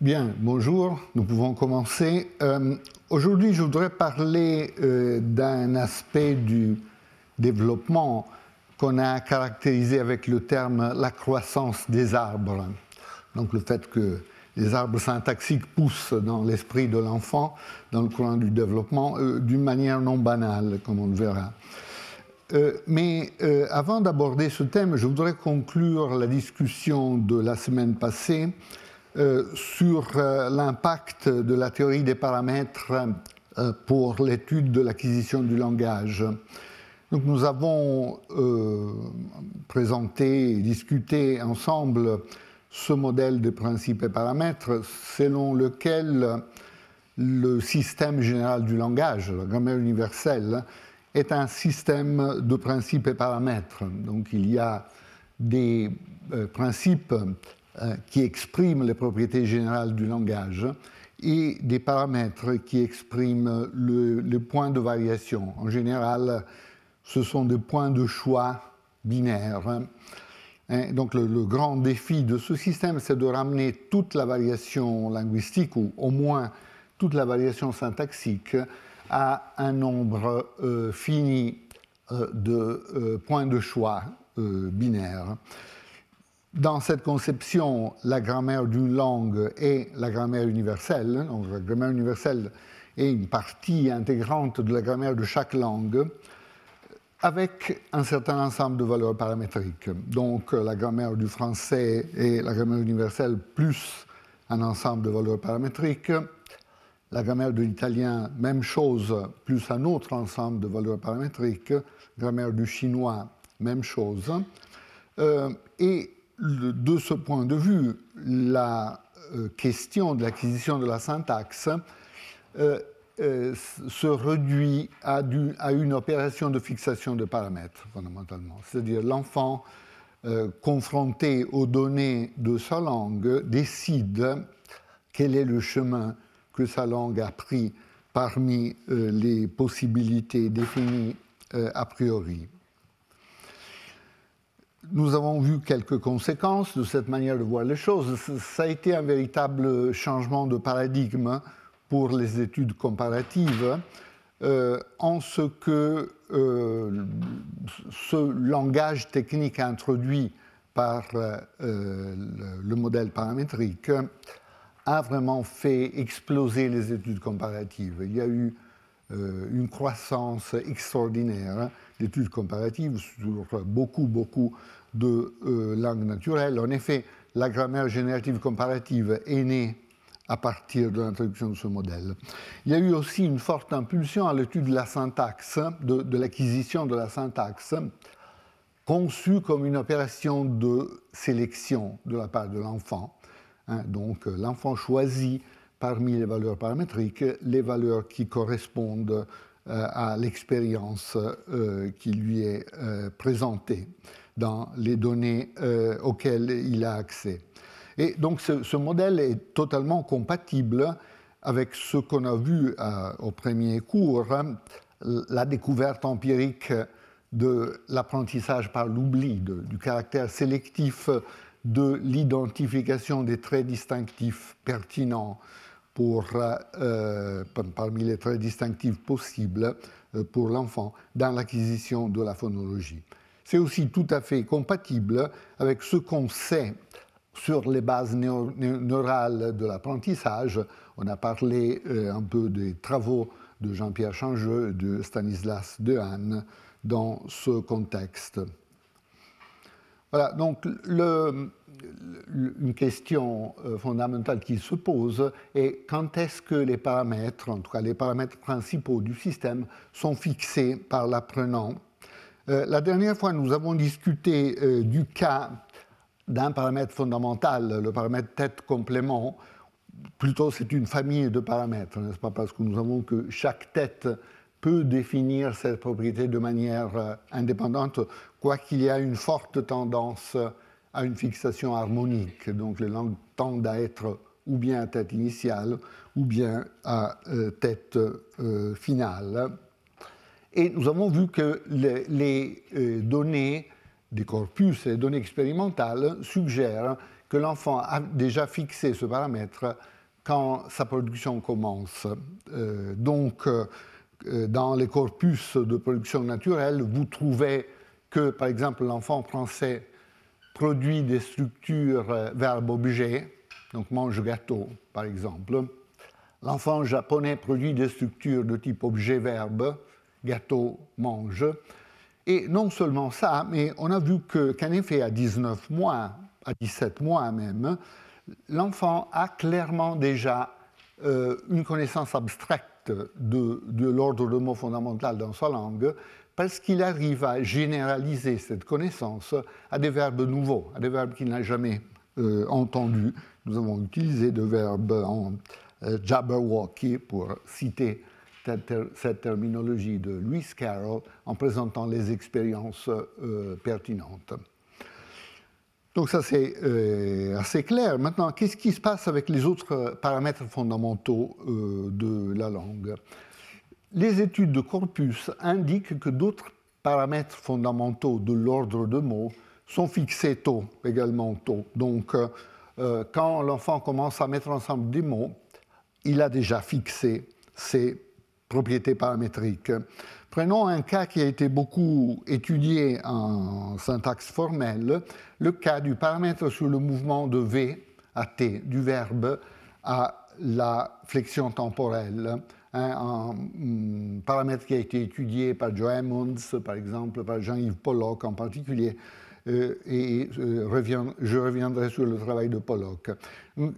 Bien, bonjour, nous pouvons commencer. Euh, aujourd'hui, je voudrais parler euh, d'un aspect du développement qu'on a caractérisé avec le terme la croissance des arbres. Donc le fait que les arbres syntaxiques poussent dans l'esprit de l'enfant, dans le courant du développement, euh, d'une manière non banale, comme on le verra. mais avant d'aborder ce thème, je voudrais conclure la discussion de la semaine passée sur euh, l'impact de la théorie des paramètres euh, pour l'étude de l'acquisition du langage. Donc nous avons présenté et discuté ensemble ce modèle de principes et paramètres selon lequel le système général du langage, la grammaire universelle, est un système de principes et paramètres. Donc il y a des principes euh, qui expriment les propriétés générales du langage et des paramètres qui expriment le, point de variation. En général, ce sont des points de choix binaires. Hein, donc le, le, grand défi de ce système, c'est de ramener toute la variation linguistique, ou au moins toute la variation syntaxique, à un nombre euh, fini euh, de points de choix binaires. Dans cette conception, la grammaire d'une langue est la grammaire universelle. Donc, la grammaire universelle est une partie intégrante de la grammaire de chaque langue avec un certain ensemble de valeurs paramétriques. Donc la grammaire du français est la grammaire universelle plus un ensemble de valeurs paramétriques. La grammaire de l'italien, même chose, plus un autre ensemble de valeurs paramétriques. La grammaire du chinois, même chose. Euh, et de ce point de vue, la euh, question de l'acquisition de la syntaxe euh, euh, se réduit à, une opération de fixation de paramètres, fondamentalement. C'est-à-dire l'enfant confronté aux données de sa langue décide quel est le chemin que sa langue a pris parmi les possibilités définies a priori nous avons vu quelques conséquences de cette manière de voir les choses. Ça a été un véritable changement de paradigme pour les études comparatives, euh, en ce que euh, ce langage technique introduit par euh, le, modèle paramétrique a vraiment fait exploser les études comparatives. Il y a eu une croissance extraordinaire d'études comparatives sur beaucoup, beaucoup de euh, langue naturelle. En effet, la grammaire générative comparative est née à partir de l'introduction de ce modèle. Il y a eu aussi une forte impulsion à l'étude de la syntaxe, de, l'acquisition de la syntaxe, conçue comme une opération de sélection de la part de l'enfant. Hein. donc l'enfant choisit parmi les valeurs paramétriques les valeurs qui correspondent euh, à l'expérience euh, qui lui est présentée dans les données euh, auxquelles il a accès. Et donc ce, modèle est totalement compatible avec ce qu'on a vu euh, au premier cours, hein, la découverte empirique de l'apprentissage par l'oubli, du caractère sélectif de l'identification des traits distinctifs pertinents pour, euh, parmi les traits distinctifs possibles pour l'enfant dans l'acquisition de la phonologie c'est aussi tout à fait compatible avec ce qu'on sait sur les bases neurales de l'apprentissage. On a parlé euh, un peu des travaux de Jean-Pierre Changeux et de Stanislas Dehaene dans ce contexte. Voilà, donc une question euh, fondamentale qui se pose est quand est-ce que les paramètres, en tout cas les paramètres principaux du système, sont fixés par l'apprenant? Euh, la dernière fois, nous avons discuté euh, du cas d'un paramètre fondamental, le paramètre tête-complément. Plutôt, c'est une famille de paramètres, n'est-ce pas? Parce que nous avons que chaque tête peut définir cette propriété de manière indépendante, quoiqu'il y a une forte tendance à une fixation harmonique. Donc les langues tendent à être ou bien à tête initiale ou bien à tête finale. Et nous avons vu que les, euh, données des corpus les données expérimentales suggèrent que l'enfant a déjà fixé ce paramètre quand sa production commence. Euh, donc, euh, dans les corpus de production naturelle, vous trouvez que, par exemple, l'enfant français produit des structures euh, verbe-objet, donc mange gâteau, par exemple. L'enfant japonais produit des structures de type objet-verbe, gâteau, mange. Et non seulement ça, mais on a vu qu'en effet, à 19 mois, à 17 mois même, l'enfant a clairement déjà euh, une connaissance abstraite de, de l'ordre de mots fondamental dans sa langue, parce qu'il arrive à généraliser cette connaissance à des verbes nouveaux, à des verbes qu'il n'a jamais euh, entendus. Nous avons utilisé des verbes en euh, Jabberwocky pour citer cette terminologie de Lewis Carroll en présentant les expériences pertinentes. Donc ça c'est euh, assez clair. Maintenant, qu'est-ce qui se passe avec les autres paramètres fondamentaux euh, de la langue? Les études de corpus indiquent que d'autres paramètres fondamentaux de l'ordre de mots sont fixés tôt, également tôt. Donc euh, quand l'enfant commence à mettre ensemble des mots, il a déjà fixé ses propriétés paramétriques. Prenons un cas qui a été beaucoup étudié en syntaxe formelle, le cas du paramètre sur le mouvement de V à T, du verbe à la flexion temporelle. Hein, un, mm, paramètre qui a été étudié par Joe Emmons, par exemple, par Jean-Yves Pollock en particulier, euh, et euh, je reviendrai sur le travail de Pollock.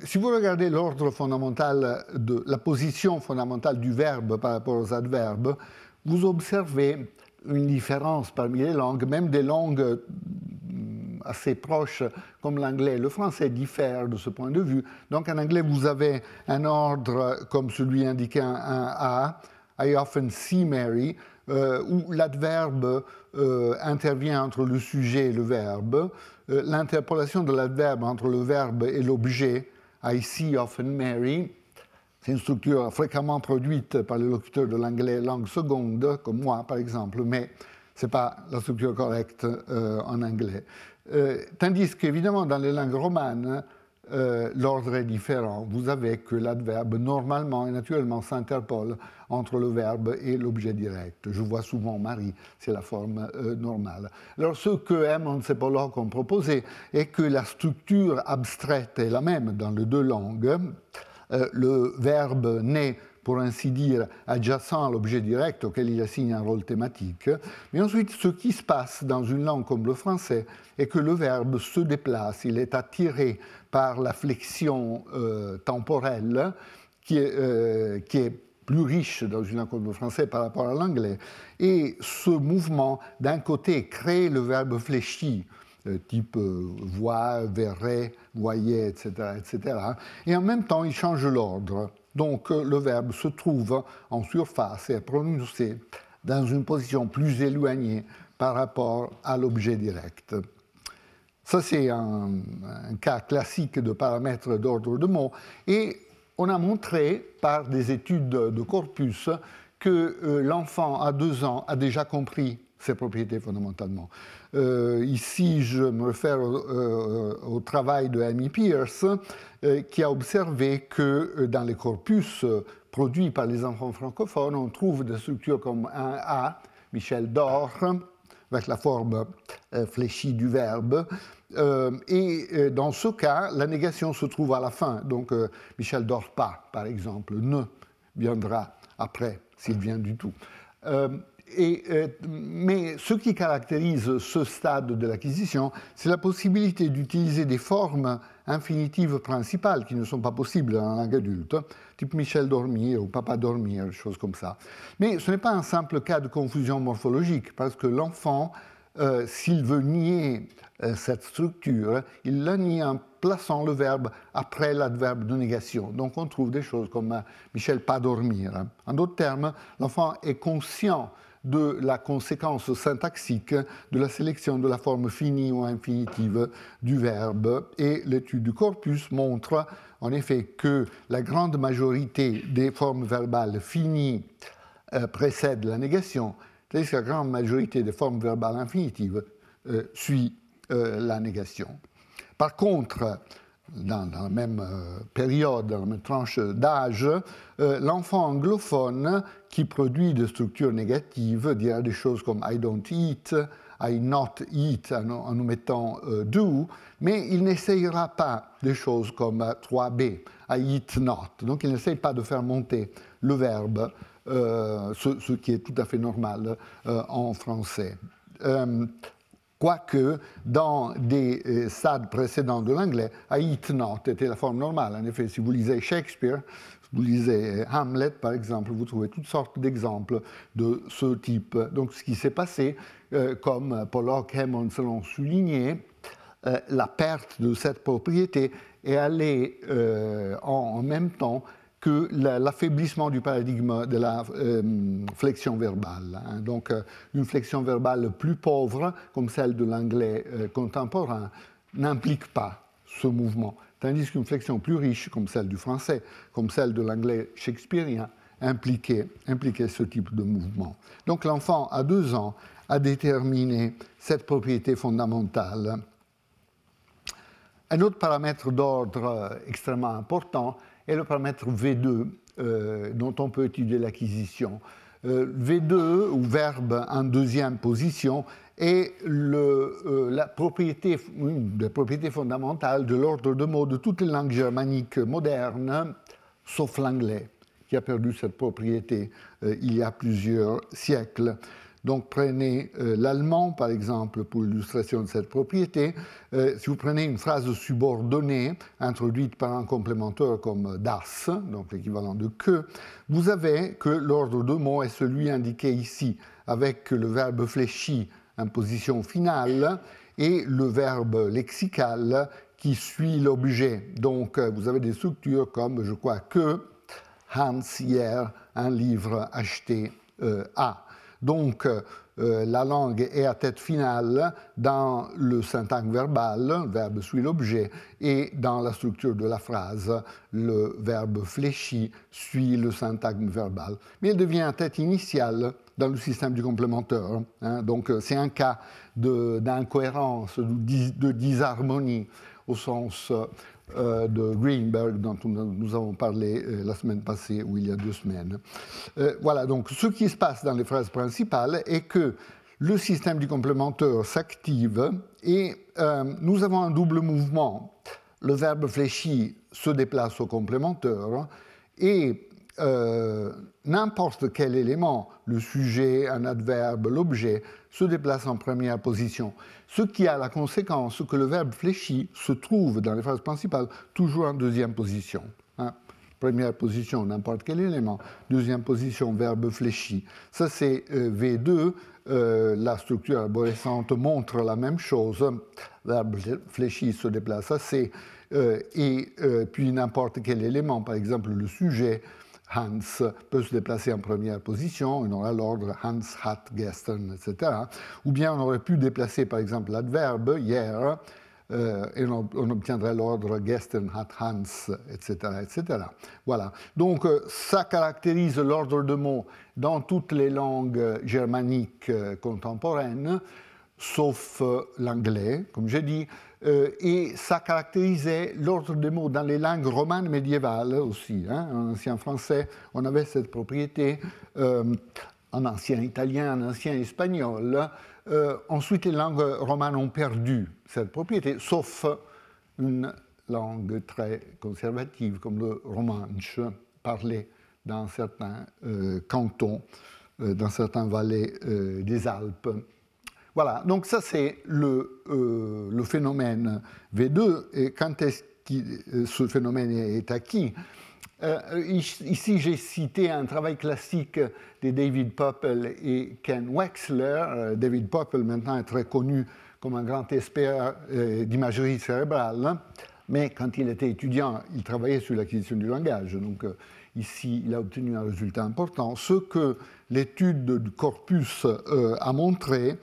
Si vous regardez l'ordre fondamental, de, la position fondamentale du verbe par rapport aux adverbes, vous observez une différence parmi les langues, même des langues assez proches comme l'anglais. Le français diffère de ce point de vue. Donc en anglais, vous avez un ordre comme celui indiqué en A, I often see Mary, euh, où l'adverbe euh, intervient entre le sujet et le verbe. L'interpolation de l'adverbe entre le verbe et l'objet, I see often Mary, c'est une structure fréquemment produite par les locuteurs de l'anglais langue seconde, comme moi par exemple, mais ce n'est pas la structure correcte euh, en anglais. Euh, tandis qu'évidemment, dans les langues romanes, euh, l'ordre est différent. Vous avez que l'adverbe, normalement et naturellement, s'interpole entre le verbe et l'objet direct. Je vois souvent Marie, c'est la forme normale. Alors, ce que Emmons et Pollock ont proposé est que la structure abstraite est la même dans les deux langues. Euh, le verbe naît pour ainsi dire, adjacent à l'objet direct auquel il assigne un rôle thématique. Mais ensuite, ce qui se passe dans une langue comme le français est que le verbe se déplace, il est attiré par la flexion euh, temporelle qui est, euh, qui est plus riche dans une langue comme le français par rapport à l'anglais. Et ce mouvement, d'un côté, crée le verbe fléchi, euh, type voix, verrait, voyait, etc., etc. Et en même temps, il change l'ordre. Donc euh, le verbe se trouve en surface et est prononcé dans une position plus éloignée par rapport à l'objet direct. Ça, c'est un, cas classique de paramètres d'ordre de mots. Et on a montré par des études de corpus que l'enfant à deux ans a déjà compris ses propriétés fondamentalement. Euh, ici, je me réfère au, travail de Amy Pierce, euh, qui a observé que euh, dans les corpus produits par les enfants francophones, on trouve des structures comme un A, Michel dort, avec la forme fléchie du verbe. et dans ce cas, la négation se trouve à la fin. Donc, Michel dort pas, par exemple, ne viendra après, s'il vient du tout. Euh, mais ce qui caractérise ce stade de l'acquisition, c'est la possibilité d'utiliser des formes infinitives principales qui ne sont pas possibles en langue adulte, type Michel dormir ou papa dormir, choses comme ça. Mais ce n'est pas un simple cas de confusion morphologique, parce que l'enfant, euh, s'il veut nier euh, cette structure, il la nie en plaçant le verbe après l'adverbe de négation. Donc on trouve des choses comme Michel pas dormir. En d'autres termes, l'enfant est conscient de la conséquence syntaxique de la sélection de la forme finie ou infinitive du verbe. Et l'étude du corpus montre en effet que la grande majorité des formes verbales finies euh, précède la négation, tandis que la grande majorité des formes verbales infinitives euh, suit euh, la négation. Par contre, dans, la même euh, période, dans la même tranche d'âge, euh, l'enfant anglophone qui produit des structures négatives dira des choses comme I don't eat, I not eat en, nous mettant euh, do, mais il n'essayera pas des choses comme 3b, I eat not. Donc il n'essaye pas de faire monter le verbe, ce, ce, qui est tout à fait normal en français quoique dans des euh, stades précédents de l'anglais, eat not était la forme normale. En effet, si vous lisez Shakespeare, vous lisez euh, Hamlet, par exemple, vous trouvez toutes sortes d'exemples de ce type. Donc, ce qui s'est passé, euh, comme Paul Hammond l'ont souligné, la perte de cette propriété est allée en même temps que l'affaiblissement du paradigme de la euh, flexion verbale. Hein. Donc, euh, une flexion verbale plus pauvre, comme celle de l'anglais euh, contemporain, n'implique pas ce mouvement, tandis qu'une flexion plus riche, comme celle du français, comme celle de l'anglais shakespearien, impliquait, impliquait ce type de mouvement. Donc, l'enfant, à deux ans, a déterminé cette propriété fondamentale. Un autre paramètre d'ordre extrêmement important, et le paramètre V2 euh, dont on peut étudier l'acquisition. Euh, V2, ou verbe en deuxième position, est le, euh, la propriété, une de l'ordre de mots de toutes les langues germaniques modernes, sauf l'anglais, qui a perdu cette propriété il y a plusieurs siècles. Donc prenez euh, l'allemand, par exemple, pour l'illustration de cette propriété. Euh, si vous prenez une phrase subordonnée introduite par un complémentaire comme das, donc l'équivalent de que, vous avez que l'ordre de mots est celui indiqué ici, avec le verbe fléchi en position finale et le verbe lexical qui suit l'objet. Donc euh, vous avez des structures comme, je crois, que Hans hier un livre acheté à. Donc, euh, la langue est à tête finale dans le syntagme verbal, le verbe suit l'objet, et dans la structure de la phrase, le verbe fléchi suit le syntagme verbal. Mais elle devient à tête initiale dans le système du complémentaire. Hein. Donc, euh, c'est un cas d'incohérence, de, disharmonie au sens euh, de Greenberg dont nous avons parlé euh, la semaine passée ou il y a deux semaines. Euh, voilà, donc ce qui se passe dans les phrases principales est que le système du complémentaire s'active et nous avons un double mouvement. Le verbe fléchi se déplace au complémentaire et n'importe quel élément, le sujet, un adverbe, l'objet, se déplace en première position. Ce qui a la conséquence que le verbe fléchi se trouve dans les phrases principales toujours en deuxième position. Hein. Première position, n'importe quel élément. Deuxième position, verbe fléchi. Ça, c'est euh, V2. Euh, la structure arborescente montre la même chose. Verbe fléchi se déplace assez. Euh, et puis n'importe quel élément, par exemple le sujet, Hans peut se déplacer en première position, on aura l'ordre Hans hat gestern, etc. Ou bien on aurait pu déplacer par exemple l'adverbe hier, euh, et on, obtiendrait l'ordre gestern hat Hans, etc., etc. Voilà. Donc euh, ça caractérise l'ordre de mots dans toutes les langues germaniques euh, contemporaines, sauf l'anglais, comme j'ai dit. Euh, et ça caractérisait l'ordre des mots dans les langues romanes médiévales aussi. Hein. En ancien français, on avait cette propriété, euh, en ancien italien, en ancien espagnol. Euh, ensuite, les langues romanes ont perdu cette propriété, sauf une langue très conservative comme le romanche, parlé dans certains cantons, dans certains vallées des Alpes. Voilà, donc ça c'est le, euh, phénomène V2. Et quand est-ce que euh, ce phénomène est acquis? Euh, Ici j'ai cité un travail classique de David Poppel et Ken Wexler. David Poppel maintenant est très connu comme un grand expert d'imagerie cérébrale, mais quand il était étudiant, il travaillait sur l'acquisition du langage. Donc ici, il a obtenu un résultat important. Ce que l'étude du corpus a montré,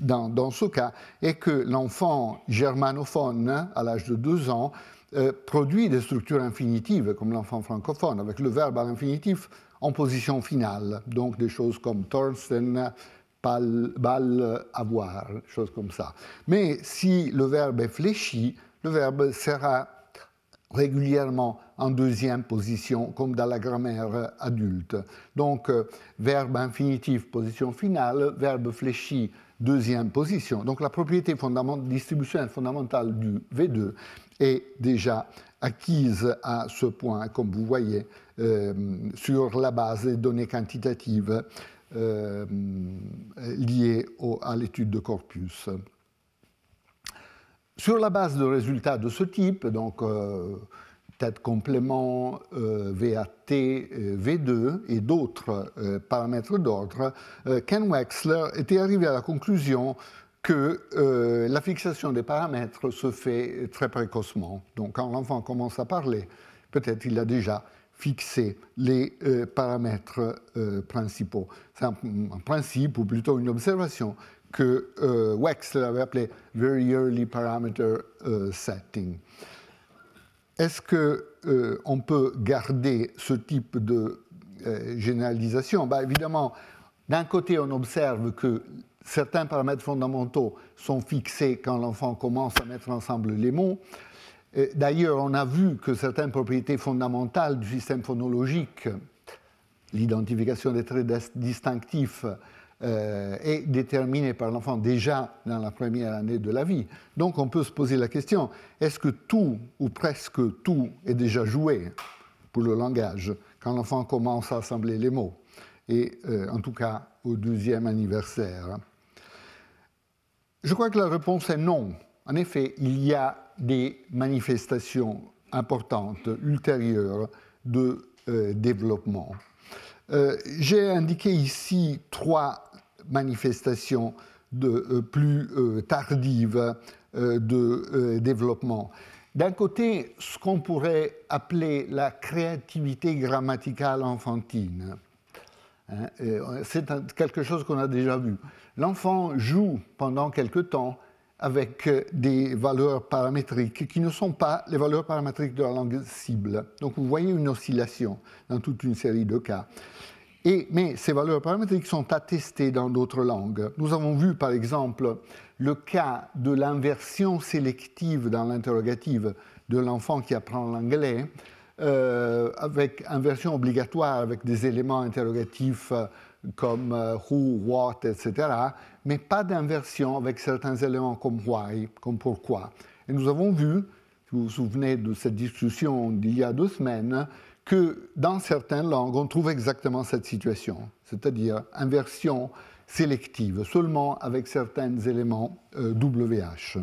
dans, ce cas est que l'enfant germanophone, à l'âge de deux ans, euh, produit des structures infinitives, comme l'enfant francophone, avec le verbe à l'infinitif en position finale. Donc des choses comme Thorsten, ball, avoir, choses comme ça. Mais si le verbe est fléchi, le verbe sera régulièrement en deuxième position, comme dans la grammaire adulte. Donc, euh, verbe infinitif, position finale, verbe fléchi, deuxième position. Donc, la propriété distribution fondamentale du V2 est déjà acquise à ce point, comme vous voyez, euh, sur la base des données quantitatives euh, liées à l'étude de corpus. Sur la base de résultats de ce type, donc euh, tête complément, euh, VAT, euh, V2 et d'autres paramètres d'ordre, Ken Wexler était arrivé à la conclusion que la fixation des paramètres se fait très précocement. Donc quand l'enfant commence à parler, peut-être il a déjà fixé les paramètres principaux. C'est un, principe, ou plutôt une observation, que euh, Wexler avait appelé Very Early Parameter euh, Setting. Est-ce qu'on euh, peut garder ce type de généralisation? Ben, Évidemment, d'un côté, on observe que certains paramètres fondamentaux sont fixés quand l'enfant commence à mettre ensemble les mots. D'ailleurs, on a vu que certaines propriétés fondamentales du système phonologique, l'identification des traits distinctifs, euh, est déterminé par l'enfant déjà dans la première année de la vie. Donc on peut se poser la question, est-ce que tout ou presque tout est déjà joué pour le langage quand l'enfant commence à assembler les mots? Et euh, en tout cas au deuxième anniversaire. Je crois que la réponse est non. En effet, il y a des manifestations importantes ultérieures de euh, développement. J'ai indiqué ici trois manifestations de, euh, plus euh, tardives euh, de développement. D'un côté, ce qu'on pourrait appeler la créativité grammaticale enfantine. Hein, c'est quelque chose qu'on a déjà vu. L'enfant joue pendant quelque temps avec des valeurs paramétriques qui ne sont pas les valeurs paramétriques de la langue cible. Donc vous voyez une oscillation dans toute une série de cas mais ces valeurs paramétriques sont attestées dans d'autres langues. Nous avons vu par exemple le cas de l'inversion sélective dans l'interrogative de l'enfant qui apprend l'anglais, euh, avec inversion obligatoire avec des éléments interrogatifs euh, comme euh, who, what, etc., mais pas d'inversion avec certains éléments comme why, comme pourquoi. Et nous avons vu, si vous vous souvenez de cette discussion d'il y a deux semaines, que dans certaines langues, on trouve exactement cette situation, c'est-à-dire inversion sélective, seulement avec certains éléments WH. Euh,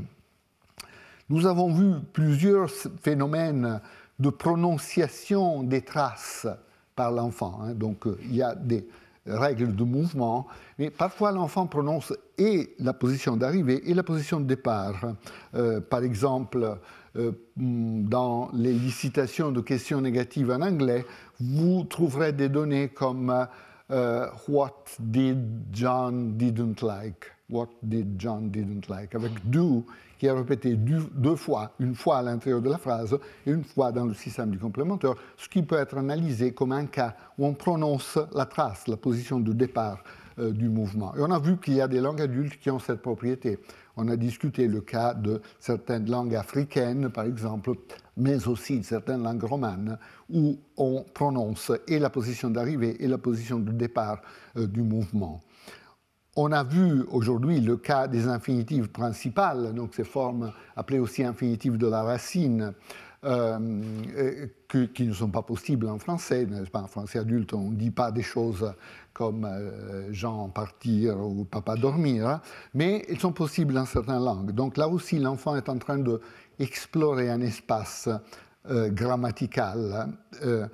Nous avons vu plusieurs phénomènes de prononciation des traces par l'enfant. Hein. Donc euh, il y a des règles de mouvement, mais parfois l'enfant prononce et la position d'arrivée et la position de départ. Euh, par exemple, euh, dans les licitations de questions négatives en anglais, vous trouverez des données comme euh, What did John didn't like? What did John didn't like? Avec do qui est répété deux fois, une fois à l'intérieur de la phrase et une fois dans le système du complémentaire, ce qui peut être analysé comme un cas où on prononce la trace, la position de départ euh, du mouvement. Et on a vu qu'il y a des langues adultes qui ont cette propriété. On a discuté le cas de certaines langues africaines, par exemple, mais aussi de certaines langues romanes, où on prononce et la position d'arrivée et la position de départ euh, du mouvement. On a vu aujourd'hui le cas des infinitives principales, donc ces formes appelées aussi infinitives de la racine, euh, qui ne sont pas possibles en français. Pas? En français adulte, on ne dit pas des choses comme euh, Jean partir ou papa dormir, hein, mais elles sont possibles dans certaines langues. Donc là aussi, l'enfant est en train d'explorer un espace euh, grammatical. Hein.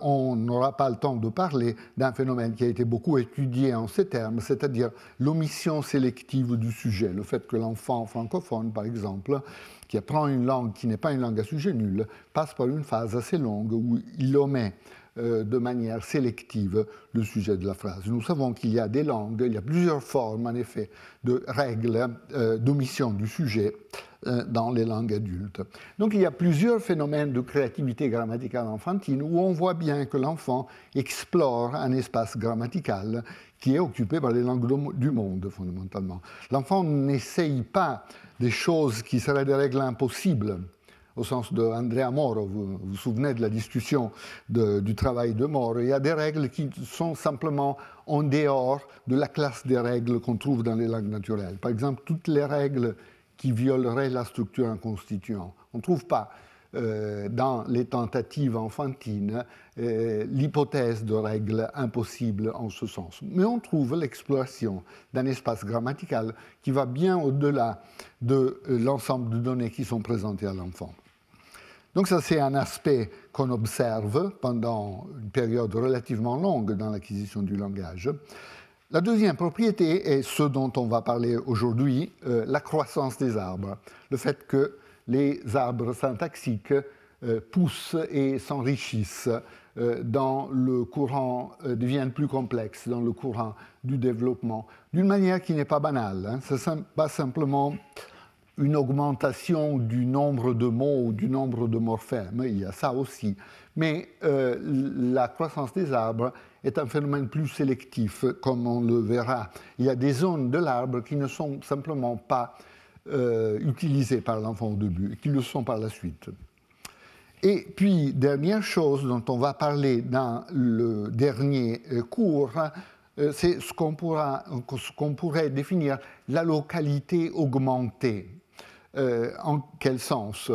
on n'aura pas le temps de parler d'un phénomène qui a été beaucoup étudié en ces termes, c'est-à-dire l'omission sélective du sujet, le fait que l'enfant francophone, par exemple, qui apprend une langue qui n'est pas une langue à sujet nul, passe par une phase assez longue où il omet euh, de manière sélective le sujet de la phrase. Nous savons qu'il y a des langues, il y a plusieurs formes en effet de règles euh, d'omission du sujet euh, dans les langues adultes. Donc il y a plusieurs phénomènes de créativité grammaticale enfantine où on voit bien que l'enfant explore un espace grammatical qui est occupé par les langues du monde fondamentalement. L'enfant n'essaye pas des choses qui seraient des règles impossibles, au sens de Andrea Moro, vous vous souvenez de la discussion du travail de Moro, il y a des règles qui sont simplement en dehors de la classe des règles qu'on trouve dans les langues naturelles. Par exemple, toutes les règles qui violeraient la structure en constituant. On ne trouve pas euh, dans les tentatives enfantines euh, l'hypothèse de règles impossibles en ce sens. Mais on trouve l'exploration d'un espace grammatical qui va bien au-delà de euh, l'ensemble de données qui sont présentées à l'enfant. Donc ça, c'est un aspect qu'on observe pendant une période relativement longue dans l'acquisition du langage. La deuxième propriété est ce dont on va parler aujourd'hui, la croissance des arbres. Le fait que les arbres syntaxiques euh, poussent et s'enrichissent euh, dans le courant, euh, deviennent plus complexes dans le courant du développement, d'une manière qui n'est pas banale. Hein. Ce n'est pas simplement une augmentation du nombre de mots ou du nombre de morphèmes, il y a ça aussi. Mais la croissance des arbres est un phénomène plus sélectif, comme on le verra. Il y a des zones de l'arbre qui ne sont simplement pas euh, utilisés par l'enfant au début qui le sont par la suite. Et puis, dernière chose dont on va parler dans le dernier euh, cours, euh, c'est ce qu'on pourrait définir la localité augmentée. En quel sens?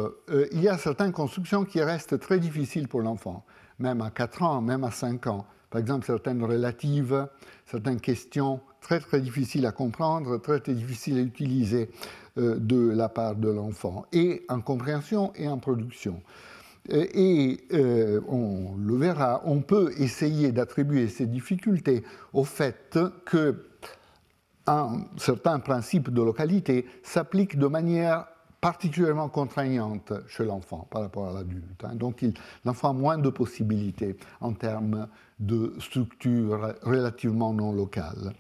Il y a certaines constructions qui restent très difficiles pour l'enfant, même à 4 ans, même à 5 ans. Par exemple, certaines relatives, certaines questions très très difficiles à comprendre, très très difficiles à utiliser euh, de la part de l'enfant, et en compréhension et en production. Euh, et euh, on le verra, on peut essayer d'attribuer ces difficultés au fait que un certain principe de localité s'applique de manière particulièrement contraignante chez l'enfant par rapport à l'adulte. Hein. Donc l'enfant a moins de possibilités en termes de structure relativement non locale.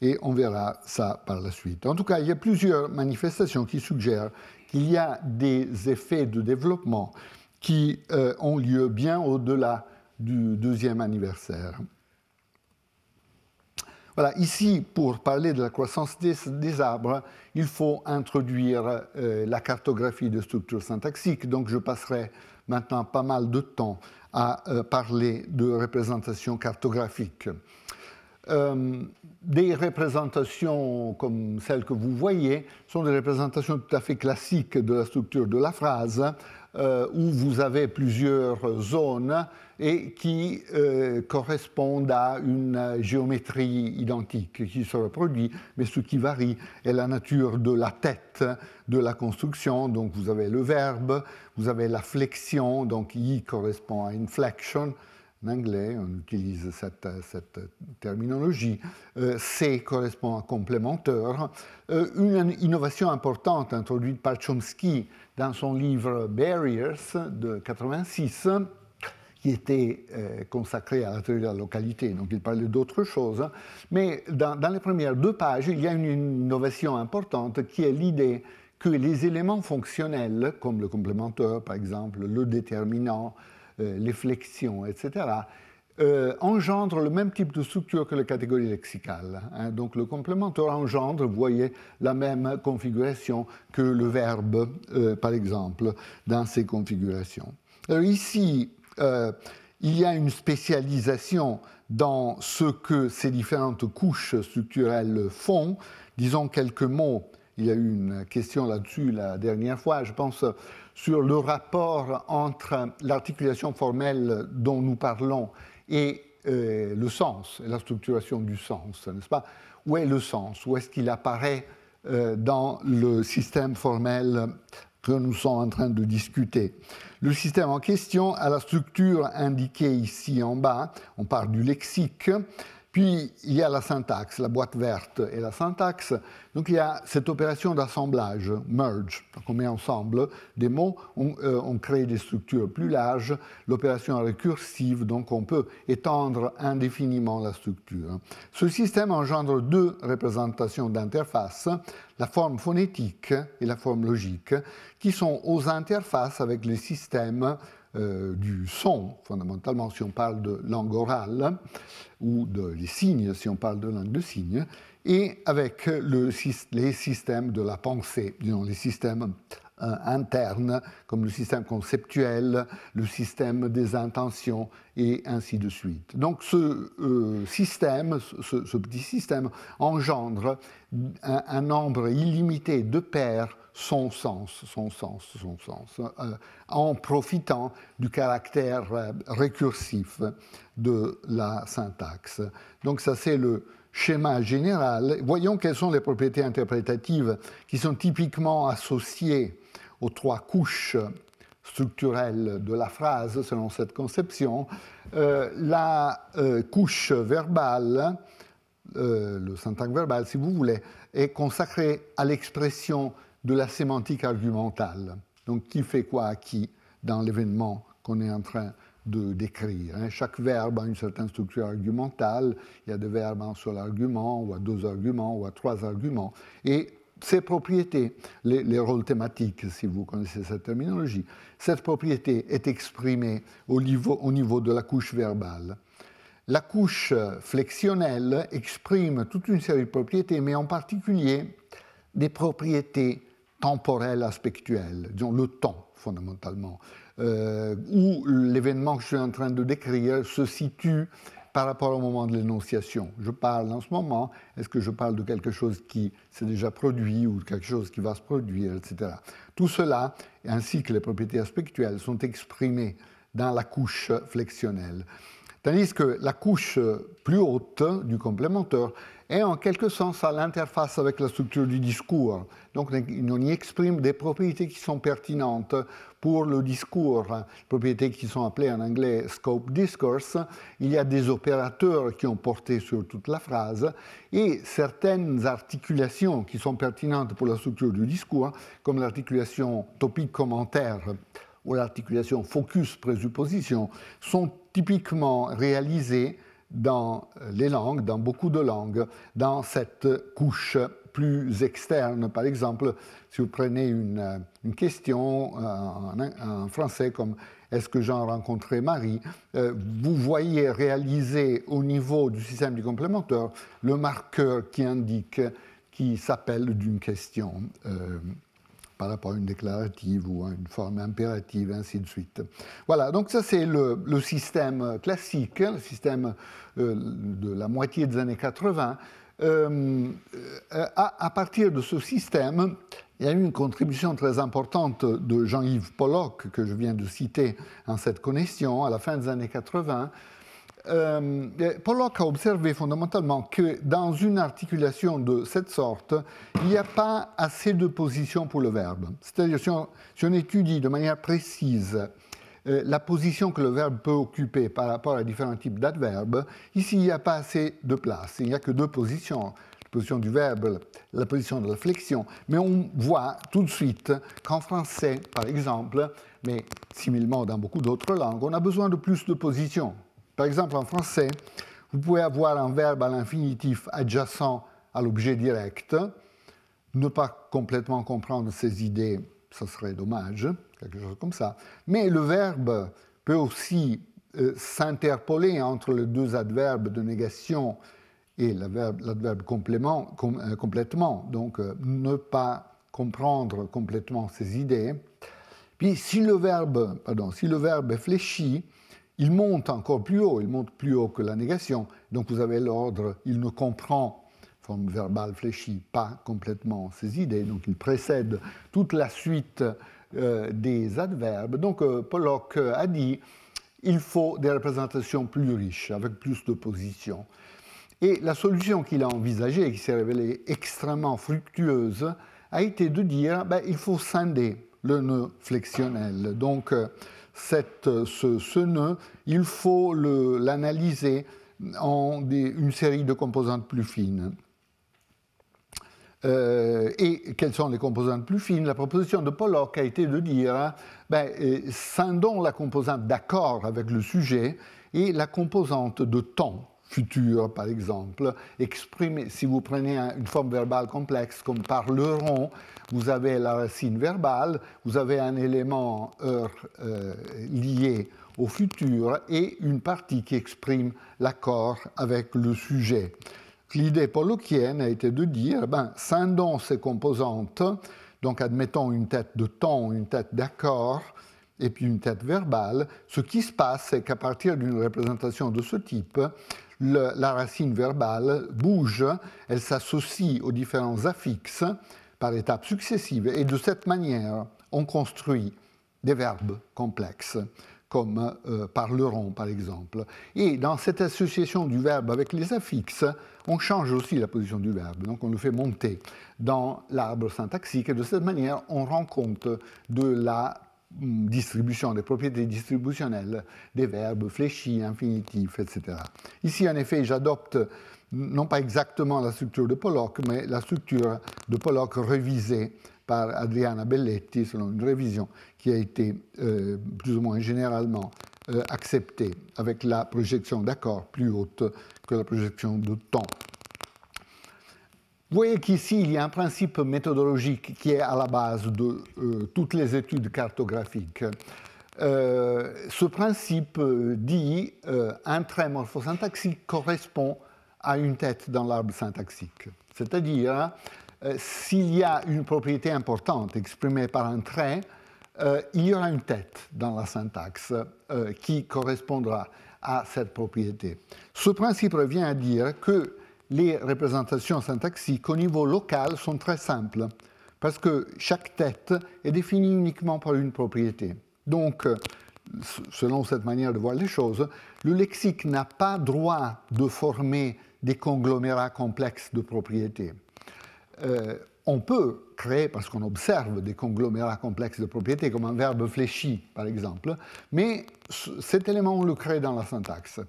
Et on verra ça par la suite. En tout cas, il y a plusieurs manifestations qui suggèrent qu'il y a des effets de développement qui euh, ont lieu bien au-delà du deuxième anniversaire. Voilà, ici, pour parler de la croissance des, arbres, il faut introduire euh, la cartographie de structures syntaxiques. Donc, je passerai maintenant pas mal de temps à euh, parler de représentation cartographique. Euh, des représentations comme celles que vous voyez sont des représentations tout à fait classiques de la structure de la phrase, euh, où vous avez plusieurs zones et qui euh, correspondent à une géométrie identique qui se reproduit, mais ce qui varie est la nature de la tête de la construction. Donc vous avez le verbe, vous avez la flexion, donc I correspond à inflection, en anglais, on utilise cette, terminologie. Euh, C correspond à complémentaire. une innovation importante introduite par Chomsky dans son livre Barriers de 86, qui était euh, consacré à la théorie de la localité, donc il parlait d'autre chose. Mais dans, les premières deux pages, il y a une innovation importante qui est l'idée que les éléments fonctionnels, comme le complémentaire par exemple, le déterminant, euh, les flexions, etc., euh, engendre le même type de structure que les catégories lexicales. Hein. Donc le complémentaire engendre, vous voyez, la même configuration que le verbe, euh, par exemple, dans ces configurations. Alors ici, euh, il y a une spécialisation dans ce que ces différentes couches structurelles font. Disons quelques mots. Il y a eu une question là-dessus la dernière fois, je pense, sur le rapport entre l'articulation formelle dont nous parlons et euh, le sens, la structuration du sens, n'est-ce pas? Où est le sens? Où est-ce qu'il apparaît euh, dans le système formel que nous sommes en train de discuter? Le système en question a la structure indiquée ici en bas, on parle du lexique, puis il y a la syntaxe, la boîte verte et la syntaxe. Donc il y a cette opération d'assemblage, merge. Donc on met ensemble des mots, euh, on, crée des structures plus larges. L'opération récursive, donc on peut étendre indéfiniment la structure. Ce système engendre deux représentations d'interface, la forme phonétique et la forme logique, qui sont aux interfaces avec les systèmes du son, fondamentalement si on parle de langue orale, ou de les signes si on parle de langue de signes, et avec le, les systèmes de la pensée, disons, les systèmes euh, internes, comme le système conceptuel, le système des intentions, et ainsi de suite. Donc ce euh, système, ce, petit système, engendre un, nombre illimité de paires son sens, son sens, son sens, euh, en profitant du caractère récursif de la syntaxe. Donc ça c'est le schéma général, voyons quelles sont les propriétés interprétatives qui sont typiquement associées aux trois couches structurelles de la phrase, selon cette conception. Euh, la euh, couche verbale, euh, le syntaxe verbal, si vous voulez, est consacrée à l'expression de la sémantique argumentale. Donc, qui fait quoi à qui dans l'événement qu'on est en train de décrire. Hein? Chaque verbe a une certaine structure argumentale. Il y a des verbes en seul argument, ou à deux arguments, ou à trois arguments. Et ces propriétés, les, rôles thématiques, si vous connaissez cette terminologie, cette propriété est exprimée au niveau de la couche verbale. La couche flexionnelle exprime toute une série de propriétés, mais en particulier des propriétés temporelles aspectuelles, disons le temps fondamentalement. Euh, où l'événement que je suis en train de décrire se situe par rapport au moment de l'énonciation. Je parle en ce moment, est-ce que je parle de quelque chose qui s'est déjà produit ou quelque chose qui va se produire, etc. Tout cela, ainsi que les propriétés aspectuelles, sont exprimées dans la couche flexionnelle. Tandis que la couche plus haute du complémentaire est en quelque sens à l'interface avec la structure du discours. Donc on y exprime des propriétés qui sont pertinentes pour le discours, propriétés qui sont appelées en anglais scope discourse. Il y a des opérateurs qui ont porté sur toute la phrase et certaines articulations qui sont pertinentes pour la structure du discours, comme l'articulation topique-commentaire ou l'articulation focus-présupposition, sont typiquement réalisées dans les langues, dans beaucoup de langues, dans cette couche plus externe. Par exemple, si vous prenez une, question euh, en, français comme Est-ce que Jean a rencontré Marie euh, vous voyez réaliser au niveau du système du complémentaire le marqueur qui indique qui s'appelle d'une question. Euh, par rapport à une déclarative ou à une forme impérative, ainsi de suite. Voilà, donc ça c'est le, système classique, le système euh, de la moitié des années 80. Euh, euh, à, partir de ce système, il y a eu une contribution très importante de Jean-Yves Pollock, que je viens de citer en cette connexion, à la fin des années 80, euh, Pollock a observé fondamentalement que dans une articulation de cette sorte, il n'y a pas assez de position pour le verbe. C'est-à-dire, si, on, étudie de manière précise euh, la position que le verbe peut occuper par rapport à différents types d'adverbes, ici, il n'y a pas assez de place. Il n'y a que deux positions. La position du verbe, la position de la flexion. Mais on voit tout de suite qu'en français, par exemple, mais similement dans beaucoup d'autres langues, on a besoin de plus de positions. Par exemple, en français, vous pouvez avoir un verbe à l'infinitif adjacent à l'objet direct. Ne pas complètement comprendre ces idées, ce serait dommage, quelque chose comme ça. Mais le verbe peut aussi euh, s'interpoler entre les deux adverbes de négation et l'adverbe euh, complètement. Donc, euh, ne pas comprendre complètement ces idées. Puis, si le verbe, pardon, si le verbe est fléchi, il monte encore plus haut, il monte plus haut que la négation. Donc vous avez l'ordre, il ne comprend, forme verbale fléchie, pas complètement ses idées, donc il précède toute la suite euh, des adverbes. Donc euh, Pollock a dit, il faut des représentations plus riches, avec plus de positions. Et la solution qu'il a envisagée, qui s'est révélée extrêmement fructueuse, a été de dire, ben, il faut scinder le nœud flexionnel. Donc, euh, ce, nœud, il faut l'analyser en une série de composantes plus fines. Euh, et quelles sont les composantes plus fines? La proposition de Pollock a été de dire, ben, scindons la composante d'accord avec le sujet et la composante de temps, futur, par exemple, exprimé, si vous prenez une forme verbale complexe comme parleront, vous avez la racine verbale, vous avez un élément heure euh, lié au futur et une partie qui exprime l'accord avec le sujet. L'idée pollockienne a été de dire, ben, scindons ces composantes, donc admettons une tête de ton, une tête d'accord, et puis une tête verbale, ce qui se passe, c'est qu'à partir d'une représentation de ce type, la racine verbale bouge, elle s'associe aux différents affixes par étapes successives, et de cette manière, on construit des verbes complexes, comme euh, parleront par exemple. Et dans cette association du verbe avec les affixes, on change aussi la position du verbe, donc on le fait monter dans l'arbre syntaxique, et de cette manière, on rend compte de la distribution, des propriétés distributionnelles des verbes fléchis, infinitifs, etc. Ici, en effet, j'adopte non pas exactement la structure de Pollock, mais la structure de Pollock révisée par Adriana Belletti selon une révision qui a été euh, plus ou moins généralement euh, acceptée avec la projection d'accord plus haute que la projection de temps. Vous voyez qu'ici, il y a un principe méthodologique qui est à la base de euh, toutes les études cartographiques. Euh, ce principe euh, dit un trait morphosyntaxique correspond à une tête dans l'arbre syntaxique. C'est-à-dire, s'il y a une propriété importante exprimée par un trait, il y aura une tête dans la syntaxe qui correspondra à cette propriété. Ce principe revient à dire que les représentations syntaxiques au niveau local sont très simples, parce que chaque tête est définie uniquement par une propriété. Donc, selon cette manière de voir les choses, le lexique n'a pas droit de former des conglomérats complexes de propriétés. Euh, on peut créer, parce qu'on observe des conglomérats complexes de propriétés, comme un verbe fléchi, par exemple, mais cet élément, on le crée dans la syntaxe.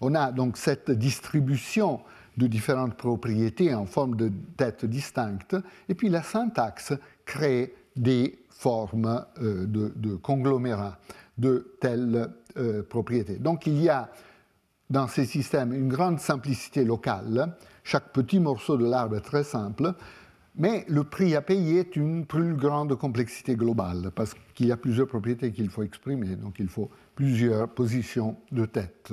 On a donc cette distribution de différentes propriétés en forme de têtes distinctes, et puis la syntaxe crée des formes euh, de, conglomérats de telles euh, propriétés. Donc il y a dans ces systèmes une grande simplicité locale, chaque petit morceau de l'arbre est très simple, mais le prix à payer est une plus grande complexité globale, parce qu'il y a plusieurs propriétés qu'il faut exprimer, donc il faut plusieurs positions de tête.